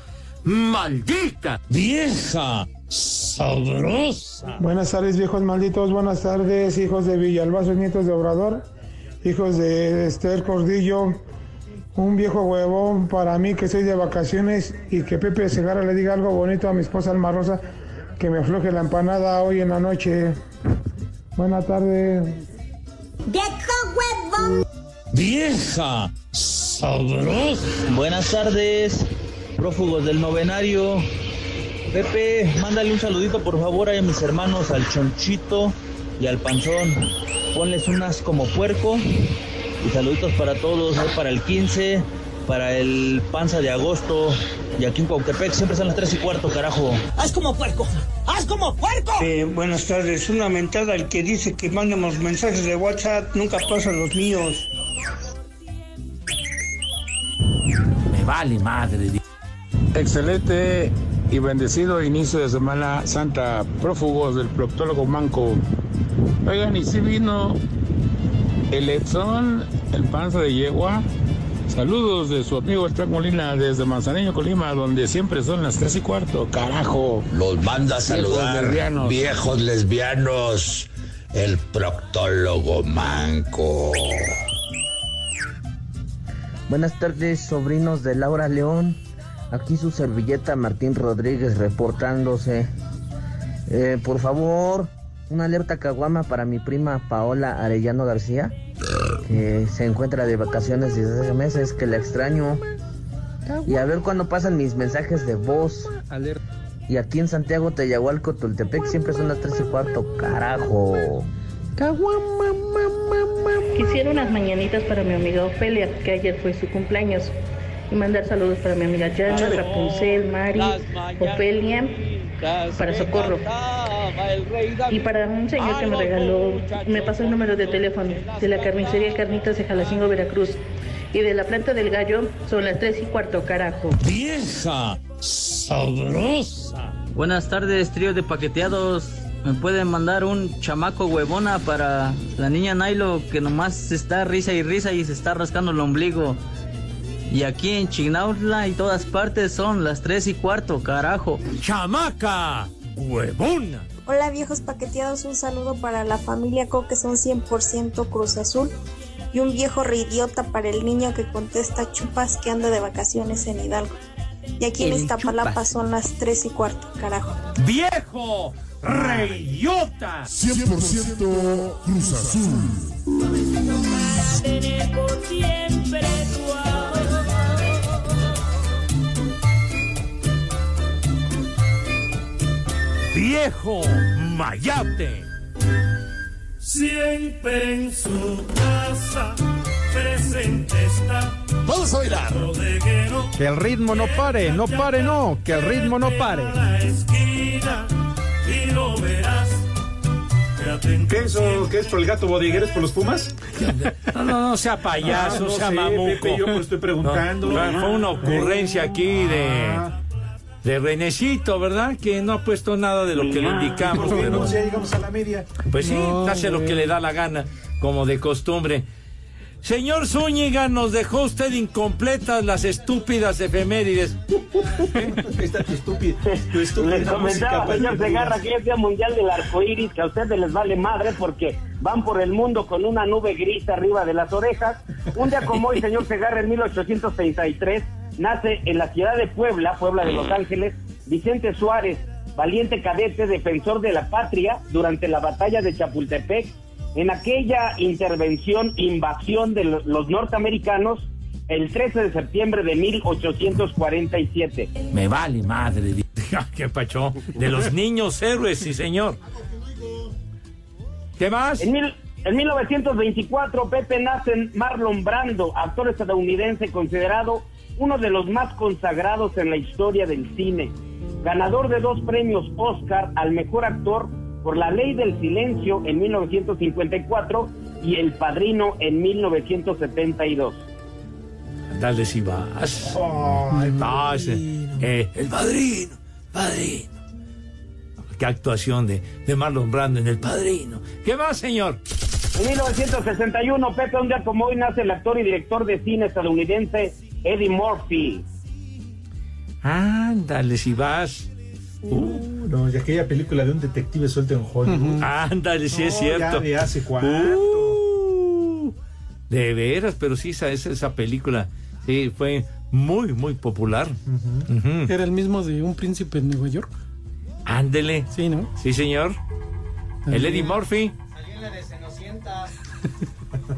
Speaker 3: ¡Maldita!
Speaker 18: ¡Vieja! ¡Sabrosa!
Speaker 26: Buenas tardes, viejos malditos. Buenas tardes, hijos de Villalbazo, nietos de Obrador, hijos de Esther Cordillo. Un viejo huevón para mí que soy de vacaciones y que Pepe Segarra le diga algo bonito a mi esposa Alma Rosa que me afloje la empanada hoy en la noche. Buenas tardes.
Speaker 18: ¡Vieja! ¡Sabrosa!
Speaker 30: Buenas tardes, prófugos del novenario. Pepe, mándale un saludito por favor a mis hermanos, al Chonchito y al Panzón. Ponles unas como puerco. Y saluditos para todos, ¿eh? para el 15, para el Panza de agosto. Y aquí en Cuautepec siempre son las 3 y cuarto, carajo.
Speaker 9: ¡Haz como puerco! ¡Haz como puerco!
Speaker 31: Eh, buenas tardes, una mentada al que dice que mandemos mensajes de WhatsApp, nunca pasan los míos.
Speaker 3: Me vale madre.
Speaker 32: Excelente y bendecido inicio de Semana Santa, prófugos del proctólogo Manco. Oigan, y si vino el Edson, el panza de yegua. Saludos de su amigo Estrada Molina desde Manzanillo, Colima, donde siempre son las tres y cuarto. Carajo.
Speaker 33: Los manda a
Speaker 32: Viejos
Speaker 33: saludar,
Speaker 32: lesbianos.
Speaker 33: viejos lesbianos, el proctólogo manco.
Speaker 34: Buenas tardes, sobrinos de Laura León. Aquí su servilleta Martín Rodríguez reportándose. Eh, por favor, una alerta caguama para mi prima Paola Arellano García, que se encuentra de vacaciones desde hace meses, que la extraño. Y a ver cuándo pasan mis mensajes de voz. Y aquí en Santiago, Teyahualco, Tultepec, siempre son las 3 y cuarto, carajo.
Speaker 35: Quisiera unas mañanitas para mi amiga Ofelia, que ayer fue su cumpleaños. Y mandar saludos para mi amiga Jana, Rapunzel, Mari, Ofelia, para Socorro. Y para un señor que me regaló, me pasó el número de teléfono de la carnicería Carnitas de Jalacingo, Veracruz. Y de la planta del gallo son las 3 y cuarto, carajo.
Speaker 18: ¡Vieja! ¡Sabrosa!
Speaker 30: Buenas tardes, trío de paqueteados. ¿Me pueden mandar un chamaco huevona para la niña Nailo que nomás está risa y risa y se está rascando el ombligo? Y aquí en Chignautla y todas partes son las tres y cuarto, carajo.
Speaker 3: ¡Chamaca! ¡Huevona!
Speaker 36: Hola viejos paqueteados, un saludo para la familia Co que son 100% Cruz Azul y un viejo reidiota para el niño que contesta chupas que anda de vacaciones en Hidalgo. Y aquí en Iztapalapa son las 3 y cuarto, carajo.
Speaker 3: ¡Viejo! ¡Reyota!
Speaker 37: 100% Cruz Azul.
Speaker 3: ¡Viejo! ¡Mayate!
Speaker 27: Siempre en su casa presente está.
Speaker 37: Vamos a bailar.
Speaker 38: Que el ritmo no pare, no pare, no, que el ritmo no pare.
Speaker 27: y lo verás.
Speaker 7: ¿Qué eso? ¿Qué es por el gato bodeguero? ¿Es por los Pumas?
Speaker 3: No, no, no sea payaso,
Speaker 7: Ah, no
Speaker 3: sea
Speaker 7: sé,
Speaker 3: mamuco.
Speaker 7: Pepe, yo me estoy preguntando.
Speaker 3: No, no, fue una ocurrencia aquí de,
Speaker 7: Ah.
Speaker 3: De Renecito, ¿verdad? Que no ha puesto nada de lo que le indicamos. Pero-
Speaker 7: no, ya llegamos a la media.
Speaker 3: Pues sí,
Speaker 7: No,
Speaker 3: hace lo que le da la gana, como de costumbre. Señor Zúñiga, nos dejó usted incompletas las estúpidas efemérides.
Speaker 7: Está tu estúpido. Tu
Speaker 39: Les
Speaker 7: estúpida
Speaker 39: comentaba,
Speaker 7: música.
Speaker 39: señor Segarra, que es Día Mundial del Arco Iris, que a ustedes les vale madre porque van por el mundo con una nube gris arriba de las orejas. Un día como hoy, señor Segarra, en 1833, nace en la ciudad de Puebla, Puebla de Los Ángeles, Vicente Suárez, valiente cadete, defensor de la patria durante la batalla de Chapultepec. En aquella intervención, invasión de lo- los norteamericanos, el 13 de septiembre de 1847.
Speaker 3: Me vale madre. di- ¿Qué pacho? De los niños héroes, sí, señor. ¿Qué más?
Speaker 39: En, mil- en 1924, Pepe nace en Marlon Brando, actor estadounidense considerado uno de los más consagrados en la historia del cine. Ganador de dos premios Oscar al mejor actor por La Ley del Silencio en 1954 y El Padrino en 1972.
Speaker 3: Dale si vas. Ah, ese, eh, el padrino, padrino. Qué actuación de, de Marlon Brando en El Padrino. ¿Qué más, señor?
Speaker 39: En 1961, Pepe, un día como hoy, nace el actor y director de cine estadounidense Eddie Murphy.
Speaker 3: Ándale si vas.
Speaker 7: Uh, no, y aquella película de un detective suelto en Hollywood.
Speaker 3: Ándale, sí es
Speaker 7: No,
Speaker 3: cierto.
Speaker 7: ya de hace cuánto.
Speaker 3: Uh, de veras, pero sí, esa, esa, esa película sí, fue muy, muy popular.
Speaker 8: Era el mismo de un príncipe en Nueva York.
Speaker 3: Ándele.
Speaker 8: Sí, ¿no?
Speaker 3: Sí, señor. El Eddie Murphy.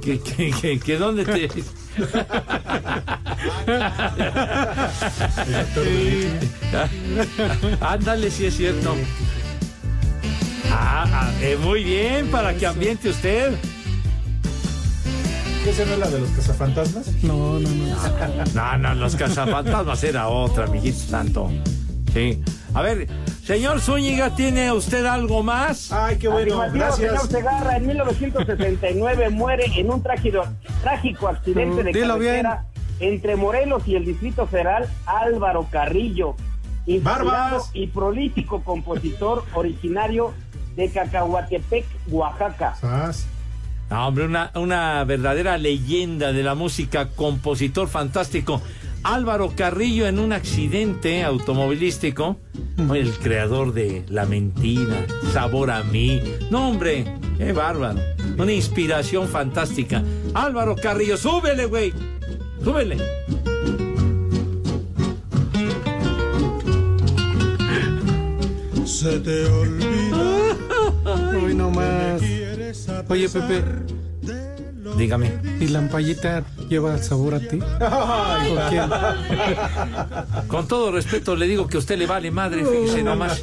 Speaker 3: ¿Qué, qué, qué, qué dónde te.? Ándale, sí es cierto. Ah, ah, eh, muy bien, para que ambiente usted.
Speaker 7: ¿Qué esa no es la de los cazafantasmas?
Speaker 8: No, no, no.
Speaker 3: No, no, los cazafantasmas era otra, amiguito santo. Sí. A ver, señor Zúñiga, ¿tiene usted algo más?
Speaker 7: Ay, qué
Speaker 39: Afirmativo, señor Segarra, en 1969 muere en un trágico, trágico accidente de
Speaker 8: Dilo
Speaker 39: carretera entre Morelos y el Distrito Federal Álvaro Carrillo,
Speaker 7: Barbas.
Speaker 39: y prolífico compositor originario de Cacahuatepec, Oaxaca.
Speaker 3: No, hombre, una, una verdadera leyenda de la música, compositor fantástico. Álvaro Carrillo en un accidente automovilístico, el creador de La Mentira, Sabor a mí. No, hombre, qué bárbaro. Una inspiración fantástica. Álvaro Carrillo, súbele, güey. Súbele.
Speaker 37: Se te olvida.
Speaker 8: Uy, no más. Oye, Pepe.
Speaker 3: Dígame.
Speaker 8: ¿Y la ampallita lleva sabor a ti? ¿Por quién?
Speaker 3: Con todo respeto le digo que a usted le vale madre, fíjese nomás.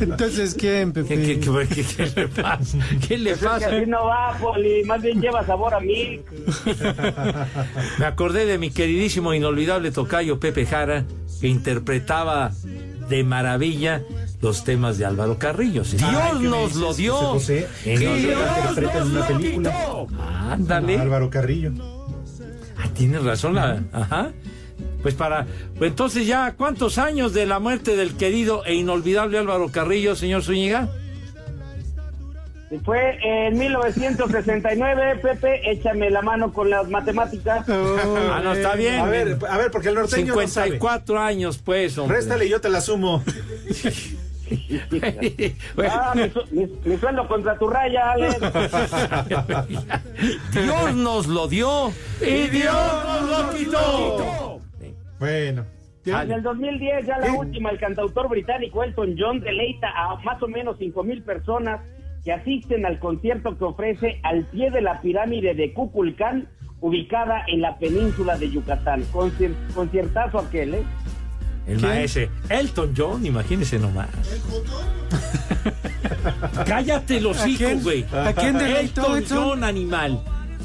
Speaker 8: Entonces, ¿quién, Pepe?
Speaker 3: ¿Qué, qué- qué- qué le pasa? ¿Qué le
Speaker 39: Pues es que
Speaker 3: pasa?
Speaker 39: así no va, Poli, más bien lleva sabor a mí.
Speaker 3: Me acordé de mi queridísimo, inolvidable tocayo Pepe Jara, que interpretaba de maravilla los temas de Álvaro Carrillo. Dios
Speaker 7: Ay, ¿qué me
Speaker 3: nos lo dio.
Speaker 7: José José?
Speaker 3: En
Speaker 7: Que Dios interpreta en una película.
Speaker 3: Ándale.
Speaker 7: Álvaro Carrillo.
Speaker 3: Ah, tienes razón. la- ajá. Pues para. Pues entonces ya, ¿cuántos años de la muerte del querido e inolvidable Álvaro Carrillo, señor Zúñiga?
Speaker 39: Fue en 1969, Pepe, échame la mano con las matemáticas.
Speaker 3: Ah, no, está bien.
Speaker 7: A ver, a ver, porque el norteño no sabe.
Speaker 3: 54 años, pues, hombre.
Speaker 7: Réstale y yo te la sumo.
Speaker 39: Ah, mi, su- mi- mi sueldo contra tu raya, Alex.
Speaker 3: Dios nos lo dio y Dios nos lo quitó.
Speaker 7: Bueno.
Speaker 39: En el 2010, ya la última, el cantautor británico Elton John deleita a más o menos 5 mil personas que asisten al concierto que ofrece al pie de la pirámide de Kukulcán, ubicada en la península de Yucatán. Concier- conciertazo aquel, ¿eh?
Speaker 3: El maestro Elton John, imagínese nomás. Cállate los
Speaker 8: ¿A
Speaker 3: hijos, güey.
Speaker 8: ¿A quién deleitó,
Speaker 3: Elton
Speaker 8: Edson?
Speaker 3: John, animal.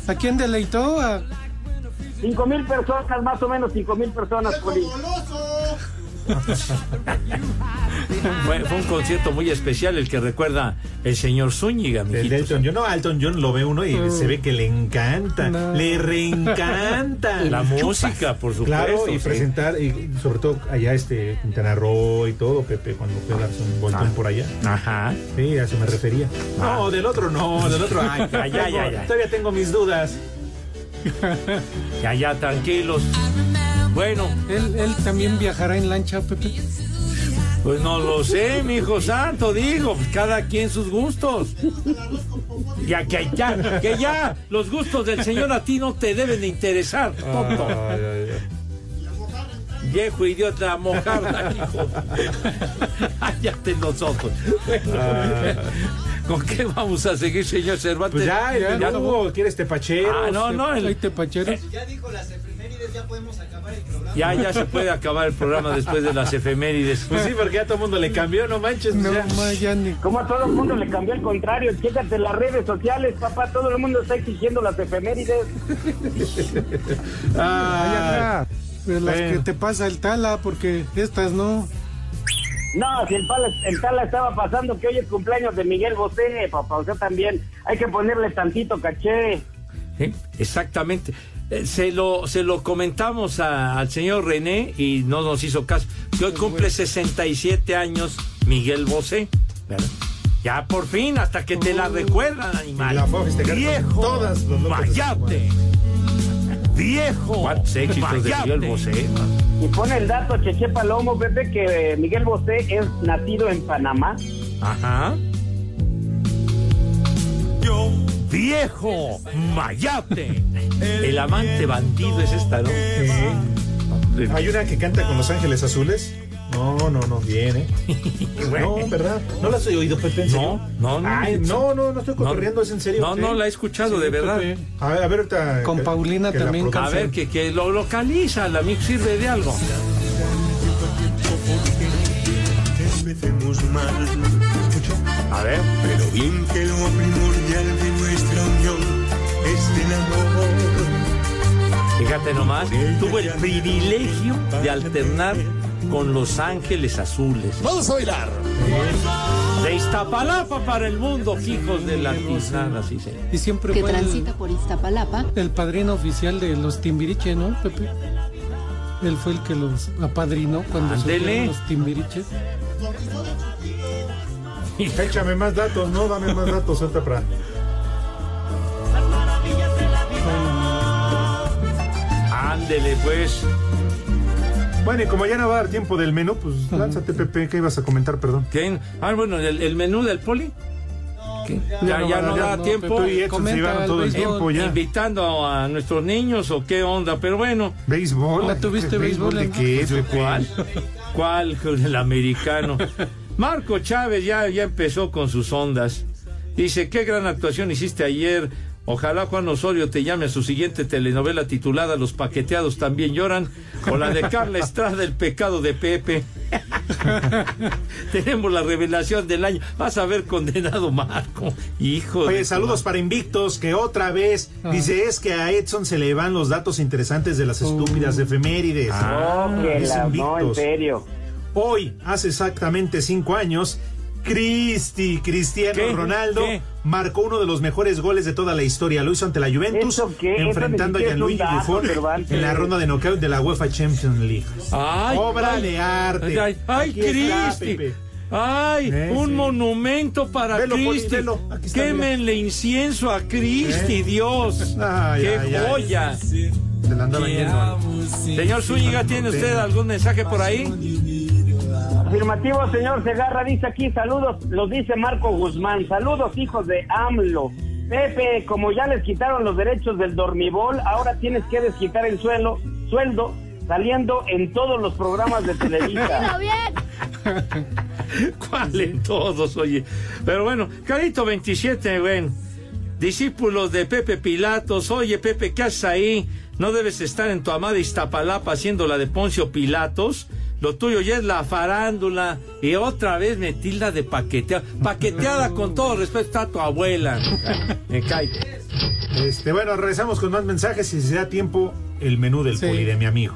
Speaker 8: ¿A quién deleitó? A...
Speaker 39: 5 mil personas, más o menos 5 mil personas, Poli.
Speaker 3: Fue, fue un concierto muy especial el que recuerda el señor Zúñiga,
Speaker 7: El de Elton John, no, Elton John lo ve uno y se ve que le encanta, le reencanta.
Speaker 3: La música, por supuesto.
Speaker 7: Claro, y
Speaker 3: sí.
Speaker 7: presentar, y sobre todo allá este Quintana Roo y todo, Pepe, cuando fue a darse un voltón por allá.
Speaker 3: Ajá.
Speaker 7: Sí, a eso me refería.
Speaker 3: Ah.
Speaker 7: No, del otro no, del otro. Ay,
Speaker 3: Ya, ya, ya, ya.
Speaker 7: Todavía tengo mis dudas.
Speaker 3: Ya, ya, tranquilos. Bueno,
Speaker 8: ¿Él, él también viajará en lancha, Pepe.
Speaker 3: pues no lo sé, mi hijo santo, digo, pues cada quien sus gustos. Ya que ya, que ya, los gustos del señor a ti no te deben de interesar, tonto. Viejo idiota, mojarla, hijo. Cállate los ojos. Bueno, ¿Con qué vamos a seguir, señor Cervantes?
Speaker 7: Pues ya, ya,
Speaker 3: Ya
Speaker 7: no, ¿quieres tepacheros?
Speaker 3: Ah, no, no, el-
Speaker 8: Hay tepacheros.
Speaker 40: Ya dijo efemérides, ya podemos acabar el programa.
Speaker 3: Ya, ya se puede acabar el programa después de las efemérides.
Speaker 7: Pues sí, porque ya todo el mundo le cambió, no manches.
Speaker 8: No,
Speaker 7: ya.
Speaker 8: ma, ya ni.
Speaker 39: Como a todo el mundo le cambió el contrario, chécate las redes sociales, papá, todo el mundo está exigiendo las efemérides.
Speaker 7: Ah,
Speaker 8: De las
Speaker 7: Bueno.
Speaker 8: que te pasa el tala, porque estas no.
Speaker 39: No, si el, pala, el Tala estaba pasando que hoy es cumpleaños de Miguel Bosé, papá, o sea, también hay que ponerle tantito caché.
Speaker 3: Sí, Exactamente. Eh, Se lo, se lo comentamos a- al señor René y no nos hizo caso. Que hoy cumple 67 años Miguel Bosé. ¿verdad? Ya por fin, hasta que te la recuerdan, animal.
Speaker 7: La
Speaker 3: Viejo
Speaker 7: todas
Speaker 3: Mayate. Viejo. ¿Cuántos éxitos de. Miguel Bosé?
Speaker 39: Y pone el dato Cheche Palomo, Pepe, que Miguel Bosé es nacido en Panamá.
Speaker 3: Ajá. Viejo Mayate. El amante bandido es esta, ¿no?
Speaker 7: Hay una que canta con Los Ángeles Azules. No, no, no, bien, ¿eh? No, ¿verdad? ¿No la has oído, Pepe? ¿En serio?
Speaker 3: No, no.
Speaker 7: Ay, no, no, no estoy corriendo, es en serio.
Speaker 3: No,
Speaker 7: ¿sí?
Speaker 3: no la he escuchado,
Speaker 7: Sí,
Speaker 3: de verdad.
Speaker 7: Pepe. A ver, a ver ahorita.
Speaker 8: Con
Speaker 7: que-
Speaker 8: Paulina
Speaker 7: que
Speaker 8: también.
Speaker 3: A ver, que, que lo localiza, la mix sirve de algo. A ver.
Speaker 41: pero bien que lo primordial nuestra unión es el amor.
Speaker 3: Fíjate nomás, tuvo el privilegio de alternar con Los Ángeles Azules.
Speaker 41: Vamos a bailar.
Speaker 3: De Iztapalapa para el mundo, hijos de la tiznada, sí, señor.
Speaker 8: Y siempre
Speaker 42: que
Speaker 8: fue el,
Speaker 42: transita por Iztapalapa.
Speaker 8: el padrino oficial de los Timbiriche, ¿no, Pepe? Él fue el que los apadrinó cuando surgieron los Timbiriche.
Speaker 7: Échame más datos, no, dame más datos, suelta para.
Speaker 3: Ándele, pues.
Speaker 7: Bueno, y como ya no va a dar tiempo del menú, pues lánzate, Pepe, ¿qué ibas a comentar, perdón?
Speaker 3: Ah, bueno, el, el menú del poli. ¿Qué? Ya,
Speaker 7: no
Speaker 3: ya
Speaker 7: va a
Speaker 3: no da
Speaker 7: no,
Speaker 3: tiempo.
Speaker 7: Pepe y Edson se llevaron todo el tiempo ya.
Speaker 3: Invitando a nuestros niños o qué onda, pero bueno.
Speaker 7: ¿Béisbol?
Speaker 8: ¿La tuviste béisbol,
Speaker 7: de qué, Pepe?
Speaker 3: ¿Cuál? ¿Cuál? El americano. Marco Chávez ya, ya empezó con sus ondas. Dice, qué gran actuación hiciste ayer. Ojalá Juan Osorio te llame a su siguiente telenovela titulada Los paqueteados también lloran o la de Carla Estrada El pecado de Pepe. Tenemos la revelación del año. Vas a ver condenado Marco. Hijo
Speaker 7: Oye,
Speaker 3: de
Speaker 7: saludos para Invictos, que otra vez dice es que a Edson se le van los datos interesantes de las estúpidas efemérides.
Speaker 3: Ah,
Speaker 39: Oh, que la- no, en serio.
Speaker 7: Hoy, hace exactamente cinco años, Cristi, Cristiano
Speaker 3: ¿Qué?
Speaker 7: Ronaldo,
Speaker 3: ¿Qué?
Speaker 7: marcó uno de los mejores goles de toda la historia. Lo hizo ante la Juventus, enfrentando a Gianluigi Buffon en la ronda de knockout de la UEFA Champions League.
Speaker 3: Ay,
Speaker 7: Obra
Speaker 3: ay,
Speaker 7: de arte.
Speaker 3: Ay, ay, Cristi. Ay,
Speaker 7: Eh,
Speaker 3: un
Speaker 7: sí.
Speaker 3: monumento para
Speaker 7: Velo,
Speaker 3: Cristi.
Speaker 7: velo. Aquí está,
Speaker 3: Quémenle incienso a Cristi,
Speaker 7: Eh.
Speaker 3: Dios.
Speaker 7: Ay,
Speaker 3: ¡Qué
Speaker 7: ay, ay.
Speaker 3: joya!
Speaker 7: Se la.
Speaker 3: Señor Zúñiga, ¿tiene usted algún mensaje por ahí?
Speaker 39: Afirmativo, señor Segarra, dice aquí, saludos, los dice Marco Guzmán, saludos hijos de AMLO. Pepe, como ya les quitaron los derechos del dormibol, ahora tienes que desquitar el suelo, sueldo saliendo en todos los programas de Televisa.
Speaker 3: ¿Cuál en todos, oye? Pero bueno, Carito 27, güey. Discípulos de Pepe Pilatos, oye Pepe, ¿qué haces ahí? ¿No debes estar en tu amada Iztapalapa haciendo la de Poncio Pilatos? Lo tuyo ya es la farándula y otra vez me tilda de paqueteada. Paqueteada con todo respeto está tu abuela. Me cae.
Speaker 7: Este, bueno, regresamos con más mensajes y si se da tiempo, el menú del
Speaker 8: Sí.
Speaker 7: poli de mi amigo.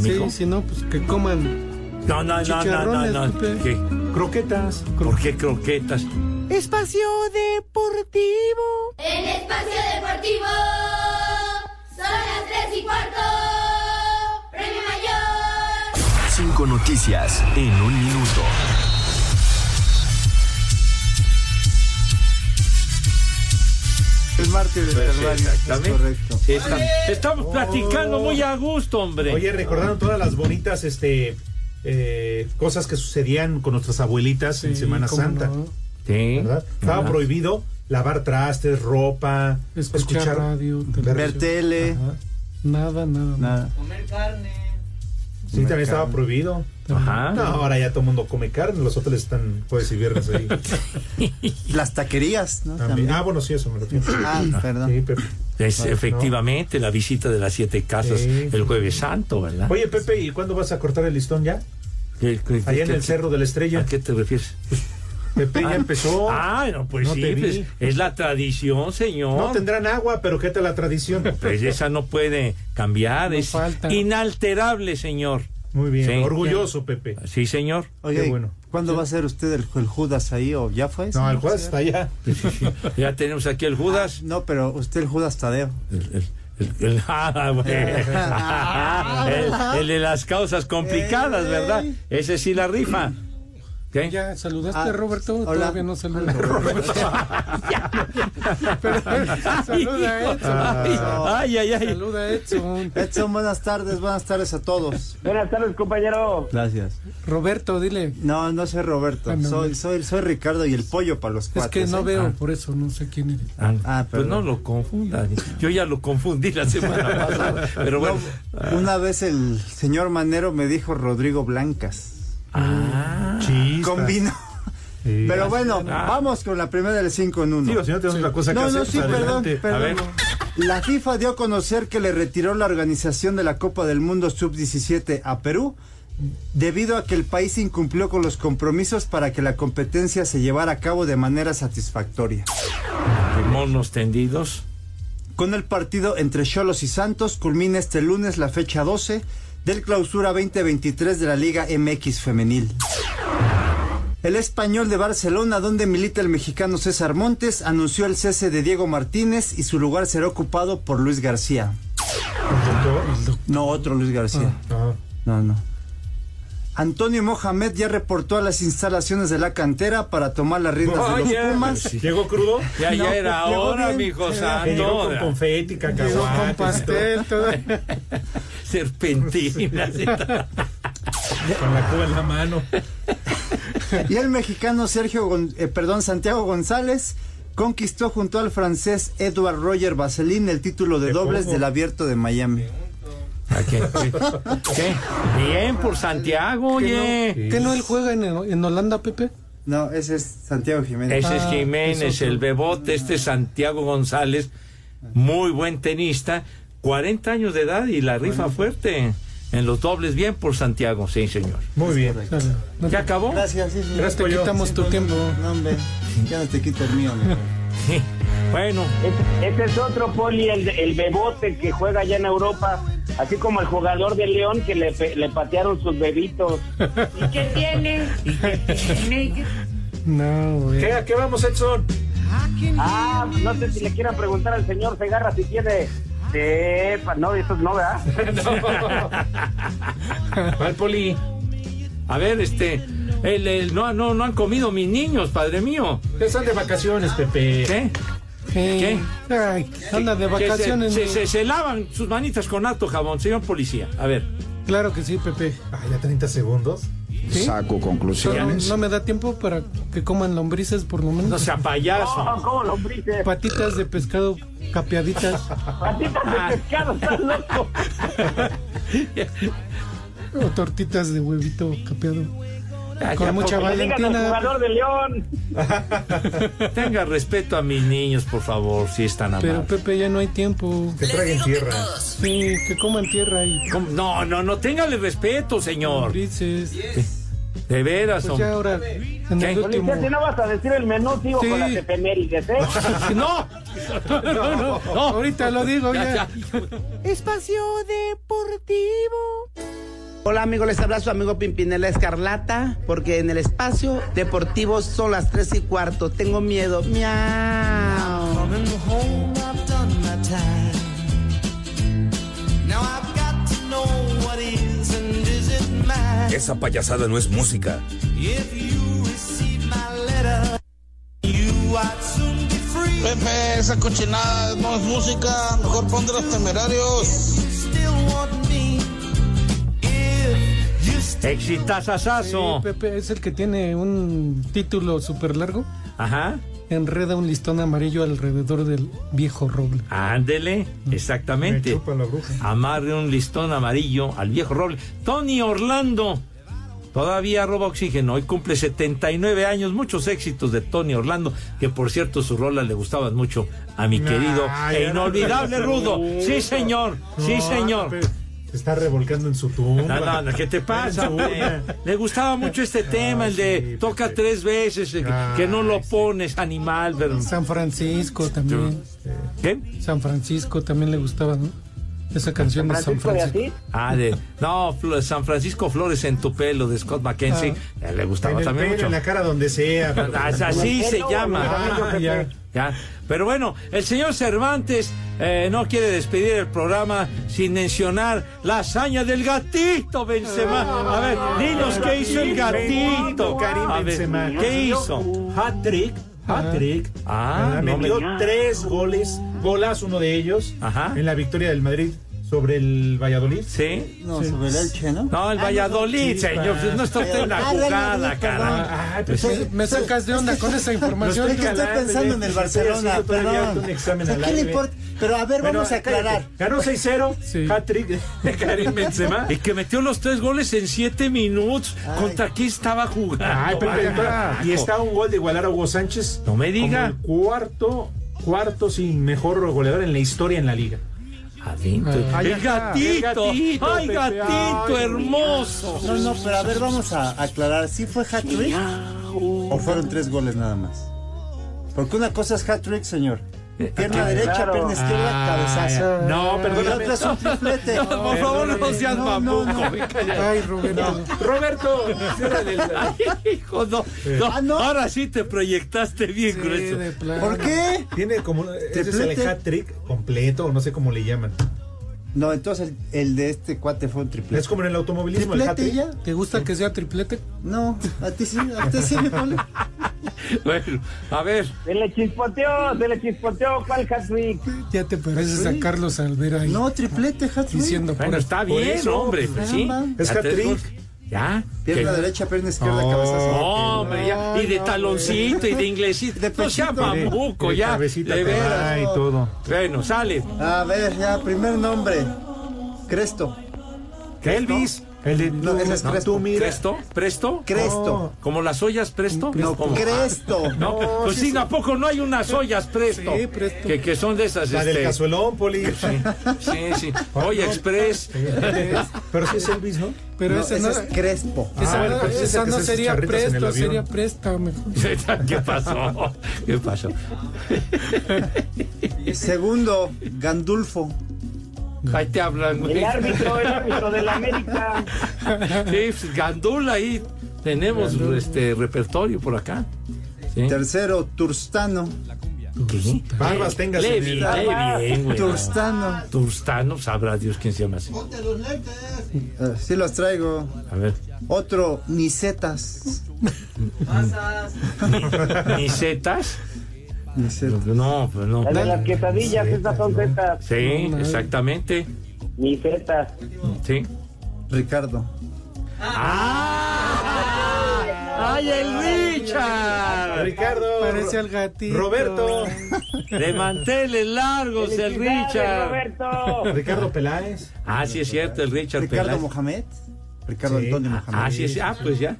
Speaker 8: Sí, si no, pues que coman
Speaker 3: No, no, no, no, no, no. ¿Qué?
Speaker 7: Croquetas.
Speaker 3: ¿Por qué croquetas?
Speaker 8: Espacio Deportivo.
Speaker 43: En Espacio Deportivo son las tres y cuarto.
Speaker 44: Cinco noticias en un minuto.
Speaker 45: El mártir del
Speaker 3: Pues,
Speaker 45: Calvario. es
Speaker 3: exactamente.
Speaker 45: correcto.
Speaker 3: Está- estamos platicando muy a gusto, hombre.
Speaker 7: Oye, recordaron todas las bonitas este eh, cosas que sucedían con nuestras abuelitas en Semana Santa.
Speaker 8: no.
Speaker 3: Sí.
Speaker 7: ¿verdad? Estaba prohibido lavar trastes, ropa,
Speaker 8: Escuchar radio,
Speaker 45: Ver tele.
Speaker 7: Ajá.
Speaker 8: Nada, nada.
Speaker 45: Nada.
Speaker 40: Comer carne.
Speaker 7: Sí, también estaba prohibido.
Speaker 3: Ajá.
Speaker 7: No, ahora ya todo el mundo come carne, los hoteles están jueves y viernes ahí.
Speaker 45: Las taquerías, ¿no?
Speaker 7: También.
Speaker 45: También.
Speaker 7: Ah, bueno, sí, eso me lo refiero.
Speaker 45: Ah, perdón.
Speaker 7: Sí, Pepe.
Speaker 3: Es efectivamente la visita de las siete casas
Speaker 7: Sí.
Speaker 3: el jueves santo, ¿verdad?
Speaker 7: Oye, Pepe, ¿y cuándo vas a cortar el listón ya?
Speaker 3: ¿Qué- qué-
Speaker 7: Allá en
Speaker 3: qué-
Speaker 7: el Cerro de la Estrella.
Speaker 3: ¿A qué te refieres?
Speaker 7: Pepe ya
Speaker 3: Ah.
Speaker 7: empezó.
Speaker 3: Ah, no, pues
Speaker 7: No
Speaker 3: sí, pues, es la tradición, señor.
Speaker 7: No tendrán agua, pero ¿qué tal la tradición?
Speaker 3: Pues esa no puede cambiar,
Speaker 8: No
Speaker 3: es
Speaker 8: falta.
Speaker 3: inalterable, señor.
Speaker 7: Muy bien,
Speaker 3: Sí.
Speaker 7: orgulloso, Pepe.
Speaker 3: Sí, señor.
Speaker 45: Oye,
Speaker 7: Qué bueno.
Speaker 45: ¿cuándo va a ser usted el, el Judas ahí o ya fue?
Speaker 7: No, el juez está allá.
Speaker 3: Ya tenemos aquí el Judas.
Speaker 45: No, pero usted el Judas Tadeo.
Speaker 3: El, el- el- el- ah, bueno. El- el de las causas complicadas, ¿verdad? Ese sí la rifa. ¿Qué?
Speaker 8: Ya, ¿saludaste
Speaker 45: Ah,
Speaker 8: a Roberto?
Speaker 45: hola.
Speaker 8: Todavía no saluda. Pero, saluda a Edson.
Speaker 3: Ay, ay, ay.
Speaker 8: Saluda a Edson.
Speaker 45: Edson, buenas tardes, buenas tardes a todos.
Speaker 39: Buenas tardes, compañero.
Speaker 45: Gracias.
Speaker 8: Roberto, dile.
Speaker 45: No, no soy Roberto,
Speaker 8: Ah, no.
Speaker 45: soy, soy, soy Ricardo y el pollo para los
Speaker 8: Es
Speaker 45: cuates.
Speaker 8: que no
Speaker 45: ¿eh?
Speaker 8: veo,
Speaker 3: Ah.
Speaker 8: por eso no sé quién eres.
Speaker 3: Ah,
Speaker 45: Ah,
Speaker 3: pues no lo confundan. Yo ya lo confundí la semana pasada. Pero bueno.
Speaker 45: No, una vez el señor Manero me dijo Rodrigo Blancas.
Speaker 3: Ah,
Speaker 7: Chispas.
Speaker 45: Con vino.
Speaker 7: Sí.
Speaker 45: Pero bueno,
Speaker 3: Ah.
Speaker 45: vamos con la primera del 5 en 1.
Speaker 7: Digo, si no tenemos otra cosa que
Speaker 45: No,
Speaker 7: hacer,
Speaker 45: no, sí, perdón, perdón.
Speaker 3: A ver.
Speaker 45: La FIFA dio a conocer que le retiró la organización de la Copa del Mundo Sub-17 a Perú debido a que el país incumplió con los compromisos para que la competencia se llevara a cabo de manera satisfactoria.
Speaker 3: monos tendidos.
Speaker 45: Con el partido entre Cholos y Santos culmina este lunes la fecha 12 del clausura 2023 de la Liga MX femenil. El español de Barcelona, donde milita el mexicano César Montes, anunció el cese de Diego Martínez y su lugar será ocupado por Luis García. No, otro Luis García.
Speaker 7: Ah.
Speaker 45: No, no. Antonio Mohamed ya reportó a las instalaciones de la cantera para tomar las riendas de los Pumas.
Speaker 3: sí.
Speaker 7: ¿Llegó crudo?
Speaker 3: Ya,
Speaker 45: No,
Speaker 3: ya era
Speaker 45: llegó
Speaker 3: hora, mijo
Speaker 7: Que llegó
Speaker 3: santo.
Speaker 7: con confeti,
Speaker 8: Llegó
Speaker 7: cacahuates.
Speaker 8: con pastel, todo.
Speaker 3: Serpentina.
Speaker 7: Con la cuba en la mano.
Speaker 45: Y el mexicano Sergio, eh, perdón, Santiago González conquistó junto al francés Edward Roger Vaseline el título de
Speaker 7: ¿Qué
Speaker 45: dobles del Abierto de Miami.
Speaker 3: ¿A qué? ¿Qué? Bien por Santiago, oye.
Speaker 8: ¿Que no él juega en, en Holanda, Pepe?
Speaker 45: No, ese es Santiago Jiménez.
Speaker 3: Ese es
Speaker 8: Ah,
Speaker 3: Jiménez, el bebote, este es Santiago González, muy buen tenista, 40 años de edad y la rifa fuerte en los dobles, bien por Santiago, sí señor.
Speaker 7: Muy bien.
Speaker 3: ¿Ya acabó?
Speaker 45: Gracias, sí, sí.
Speaker 7: Gracias,
Speaker 8: te quitamos tu tiempo.
Speaker 45: No, hombre, ya no te quito el mío.
Speaker 3: Bueno,
Speaker 39: Ese, ese es otro poli, el, el bebote que juega allá en Europa, así como el jugador de León que le, le patearon sus bebitos. ¿Y qué tiene? ¿Y qué tiene?
Speaker 8: No, güey.
Speaker 7: ¿Qué, ¿A qué vamos, Edson?
Speaker 39: Ah, no sé si le quieran preguntar al señor Segarra si tiene... Sepa, no, eso no, ¿verdad?
Speaker 7: Al poli.
Speaker 3: a ver, este, el, el- no, no, no han comido mis niños, padre mío.
Speaker 7: Están de vacaciones, Pepe.
Speaker 3: ¿Qué?
Speaker 8: ¿Qué? Ay, anda de
Speaker 3: se-
Speaker 8: vacaciones.
Speaker 3: Se,
Speaker 8: ¿no?
Speaker 3: se- se lavan sus manitas con alto jabón, señor policía. A ver.
Speaker 8: Claro que sí, Pepe.
Speaker 7: Ah, ya 30 segundos.
Speaker 8: ¿Sí?
Speaker 33: Saco conclusiones.
Speaker 8: no me da tiempo para que coman lombrices, por lo menos.
Speaker 3: No sea payaso.
Speaker 39: Oh, ¿Cómo lombrices?
Speaker 8: Patitas de pescado capeaditas.
Speaker 39: Patitas de pescado, estás loco.
Speaker 8: o tortitas de huevito capeado. Con
Speaker 3: ya,
Speaker 8: mucha
Speaker 39: Que
Speaker 8: Valentina.
Speaker 39: jugador de León.
Speaker 3: Tenga respeto a mis niños, por favor, si están
Speaker 8: Pero
Speaker 3: amables.
Speaker 8: Pepe, ya no hay tiempo.
Speaker 7: Que traigan tierra.
Speaker 8: Sí, que coman tierra y
Speaker 3: ¿Cómo? No, no, no, téngale respeto, señor. De veras,
Speaker 8: Pues ya
Speaker 3: hombre.
Speaker 8: ahora, en
Speaker 3: ¿Qué?
Speaker 8: el último.
Speaker 39: Policía, si no vas a decir el menú, sigo
Speaker 8: Sí.
Speaker 39: con las efemérides, ¿eh?
Speaker 3: No, no, no, no, no.
Speaker 8: Ahorita lo digo
Speaker 3: Ya,
Speaker 8: ya.
Speaker 3: ya.
Speaker 46: Espacio Deportivo.
Speaker 47: Hola amigos, les habla su amigo Pimpinela Escarlata, porque en el espacio deportivo son las 3 y cuarto. Tengo miedo. Miau.
Speaker 46: Coming home, I've done my time. Now I've got to know what is and isn't mine.
Speaker 42: Esa payasada no es música.
Speaker 46: If you receive my letter, you I'd soon be free.
Speaker 42: Pepe, esa cochinada no es música, mejor pon de los temerarios.
Speaker 3: Exitazazazo.
Speaker 8: Sí, Pepe es el que tiene un título súper largo.
Speaker 3: Ajá.
Speaker 8: Enreda un listón amarillo alrededor del viejo roble.
Speaker 3: Ándele, exactamente.
Speaker 8: Me chupa la bruja.
Speaker 3: Amarre un listón amarillo al viejo roble. Tony Orlando. Todavía roba oxígeno. Hoy cumple 79 años. Muchos éxitos de Tony Orlando. Que por cierto, sus rolas le gustaban mucho a mi querido
Speaker 7: Ay,
Speaker 3: e inolvidable Rudo. Sí, señor. Sí, señor.
Speaker 7: Pepe, Se está revolcando en su tumba.
Speaker 3: No, no, no, ¿qué te pasa,
Speaker 7: urna.
Speaker 3: Le gustaba mucho este tema, el de toca tres veces, eh, que no lo pones, animal, pero...
Speaker 8: San Francisco también.
Speaker 3: ¿Qué?
Speaker 8: San Francisco también le gustaba, ¿no? Esa canción de San Francisco.
Speaker 3: Ah, de... No, San Francisco Flores en tu pelo, de Scott McKenzie. Eh, le gustaba
Speaker 7: En el
Speaker 3: también
Speaker 7: pelo,
Speaker 3: mucho.
Speaker 7: en la cara donde sea. pero-
Speaker 3: Ah, Así se llama.
Speaker 7: Ah, ya.
Speaker 3: Ya. Pero bueno, el señor Cervantes eh, no quiere despedir el programa sin mencionar la hazaña del gatito Benzema. A ver, dinos qué hizo el gatito. A ver,
Speaker 7: Benzema.
Speaker 3: ¿Qué hizo?
Speaker 7: Hat trick. Hat trick.
Speaker 3: Ah, no
Speaker 7: metió
Speaker 3: me-
Speaker 7: tres goles, golas, uno de ellos, en la victoria del Madrid sobre el Valladolid.
Speaker 3: Sí.
Speaker 45: No, sobre el Elche, ¿no?
Speaker 3: No, el Valladolid, señor. pues, No está usted en la
Speaker 45: Ah,
Speaker 3: jugada, cara.
Speaker 7: Ay,
Speaker 3: Pues,
Speaker 8: Me, me sacas de onda con esa información.
Speaker 45: Es que estoy pensando en el Barcelona, perdón.
Speaker 7: un examen al
Speaker 45: ¿Qué le importa? Pero a ver,
Speaker 7: Bueno,
Speaker 45: vamos a aclarar.
Speaker 7: Ganó 6-0. Hat trick de Karim Benzema.
Speaker 3: Y que metió los tres goles en siete minutos. ¿Contra quién estaba jugando?
Speaker 7: Ay, pero- y está un gol de igualar a Hugo Sánchez.
Speaker 3: No me diga.
Speaker 7: Como el cuarto, cuarto, sí, mejor goleador en la historia en la liga.
Speaker 3: Adentro.
Speaker 7: Ay,
Speaker 3: el gatito.
Speaker 7: El gatito,
Speaker 3: Ay,
Speaker 7: Pepe.
Speaker 3: gatito
Speaker 7: Ay,
Speaker 3: hermoso.
Speaker 45: No, no, pero a ver, vamos a aclarar. ¿Sí fue hat-trick? ¿O fueron tres goles nada más? Porque una cosa es hat-trick, señor. Pierna
Speaker 3: Ah,
Speaker 45: derecha,
Speaker 3: claro.
Speaker 45: pierna izquierda,
Speaker 3: Ah,
Speaker 45: cabezazo.
Speaker 7: no,
Speaker 45: Y
Speaker 7: perdóname.
Speaker 45: triplete.
Speaker 3: No, por favor, no seas
Speaker 45: No, no,
Speaker 3: mamuco.
Speaker 45: no.
Speaker 8: Ay, Roberto.
Speaker 7: Roberto, el-
Speaker 3: Hijo, no,
Speaker 45: Ah,
Speaker 3: no. Ahora sí te proyectaste bien con eso.
Speaker 8: de plano.
Speaker 45: ¿Por qué?
Speaker 7: Tiene como. Ese es el
Speaker 45: Triplete.
Speaker 7: hat trick completo, o no sé cómo le llaman.
Speaker 45: No, entonces el, el de este cuate fue un triplete.
Speaker 7: Es como en el automovilismo, el hat
Speaker 45: ¿Triplete
Speaker 7: trick.
Speaker 45: ya?
Speaker 8: ¿Te gusta que sea triplete?
Speaker 45: No, a ti sí, a ti sí me pone.
Speaker 3: Bueno, a ver.
Speaker 39: Se le chispoteó, se le chispoteó. ¿Cuál hat-trick?
Speaker 8: Ya te pareces a Carlos Alvera ahí.
Speaker 45: No, triplete, hat-trick.
Speaker 8: Diciendo
Speaker 3: Bueno, está
Speaker 7: por
Speaker 3: bien,
Speaker 7: eso,
Speaker 3: hombre. Pues sí.
Speaker 7: Es
Speaker 3: Ya te-
Speaker 7: hat-trick.
Speaker 3: Ya.
Speaker 45: Pierna
Speaker 3: ¿Qué?
Speaker 45: derecha, pierna izquierda,
Speaker 7: No.
Speaker 45: cabezazo.
Speaker 3: No, hombre, ya. Y de taloncito y de inglesito.
Speaker 45: De
Speaker 3: no sea
Speaker 45: pechito.
Speaker 3: mamuco,
Speaker 7: De
Speaker 3: ya.
Speaker 7: cabecita
Speaker 3: De veras.
Speaker 7: y todo.
Speaker 3: Bueno, sale.
Speaker 45: A ver, ya, primer nombre. Cresto.
Speaker 7: Elvis. El de
Speaker 45: No, ese es
Speaker 7: no,
Speaker 45: Crespo.
Speaker 7: tú mira.
Speaker 3: ¿Presto? ¿Presto?
Speaker 45: Cresto.
Speaker 3: ¿Como las ollas presto?
Speaker 45: No,
Speaker 3: ¿Cómo?
Speaker 45: Cresto.
Speaker 3: No, pues sí, ¿a poco no hay unas ollas presto?
Speaker 8: Sí, Presto.
Speaker 3: Que, que son de esas,
Speaker 7: La
Speaker 3: este...
Speaker 7: del cazuelón, Poli.
Speaker 3: Sí, sí, sí. Olla Express.
Speaker 7: Pero sí es Elvis, ¿no?
Speaker 8: Pero
Speaker 45: No,
Speaker 8: ese
Speaker 45: ese
Speaker 8: no,
Speaker 45: es Crespo.
Speaker 8: esa,
Speaker 7: Ah,
Speaker 8: esa
Speaker 7: que
Speaker 8: no sería presto, sería presta mejor.
Speaker 3: ¿Qué pasó? ¿Qué pasó?
Speaker 45: Segundo, Gandulfo.
Speaker 3: Ahí te hablan, güey.
Speaker 39: El árbitro, el árbitro de la América.
Speaker 3: Sí, pues, Gandula ahí tenemos este repertorio por acá. Sí.
Speaker 45: Tercero, Turstano.
Speaker 7: Barbas tengas
Speaker 3: lee bien, güey.
Speaker 45: Turstano.
Speaker 3: Turstano, sabrá Dios quién se llama así.
Speaker 45: Eh, sí los traigo.
Speaker 3: A ver.
Speaker 45: Otro, Nicetas.
Speaker 3: ¿Ni setas?
Speaker 45: Nicetas.
Speaker 3: No, pues no.
Speaker 39: La de las quesadillas, esas son zetas.
Speaker 3: Sí, exactamente.
Speaker 39: Ni zetas.
Speaker 3: Sí.
Speaker 45: Ricardo.
Speaker 3: ¡Ay, el Richard!
Speaker 7: Ricardo.
Speaker 8: Parece al gatito.
Speaker 7: Roberto.
Speaker 3: De manteles largos, el Richard.
Speaker 39: Roberto.
Speaker 7: Ricardo Peláez.
Speaker 3: Ah, sí es cierto, el Richard
Speaker 45: Ricardo
Speaker 3: Peláez.
Speaker 45: Mohamed. Ricardo
Speaker 7: Sí.
Speaker 45: Antonio Mohamed.
Speaker 3: Ah, sí es. Ah, pues ya.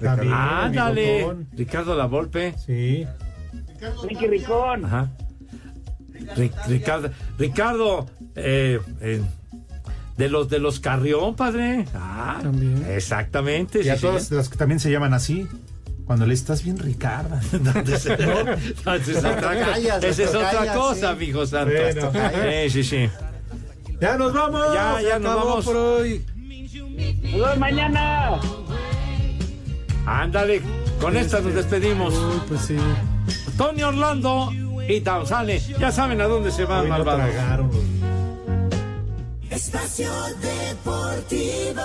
Speaker 7: También,
Speaker 3: Ándale.
Speaker 7: bigotón.
Speaker 3: Ricardo La Volpe.
Speaker 7: Sí.
Speaker 39: Ricky Ricón.
Speaker 3: Ajá. Ricardo, Ricardo, eh, eh, de los de los Carrión, padre. Ah,
Speaker 8: También.
Speaker 3: exactamente.
Speaker 7: Y
Speaker 3: sí,
Speaker 7: a
Speaker 3: sí,
Speaker 7: todas las que también se llaman así. Cuando le estás bien Ricardo.
Speaker 3: No, es otra, esa es otra cosa,
Speaker 45: sí.
Speaker 3: mijo santo.
Speaker 7: Bueno.
Speaker 3: Sí, sí, sí.
Speaker 7: Ya nos vamos.
Speaker 3: Ya, ya nos vamos.
Speaker 8: por hoy.
Speaker 39: Nos vemos mañana.
Speaker 3: Ándale, con esta nos despedimos.
Speaker 8: Uy, pues sí.
Speaker 3: Tony Orlando y sale. Ya saben a dónde se van,
Speaker 7: Hoy no
Speaker 3: malvados.
Speaker 46: Espacio Deportivo.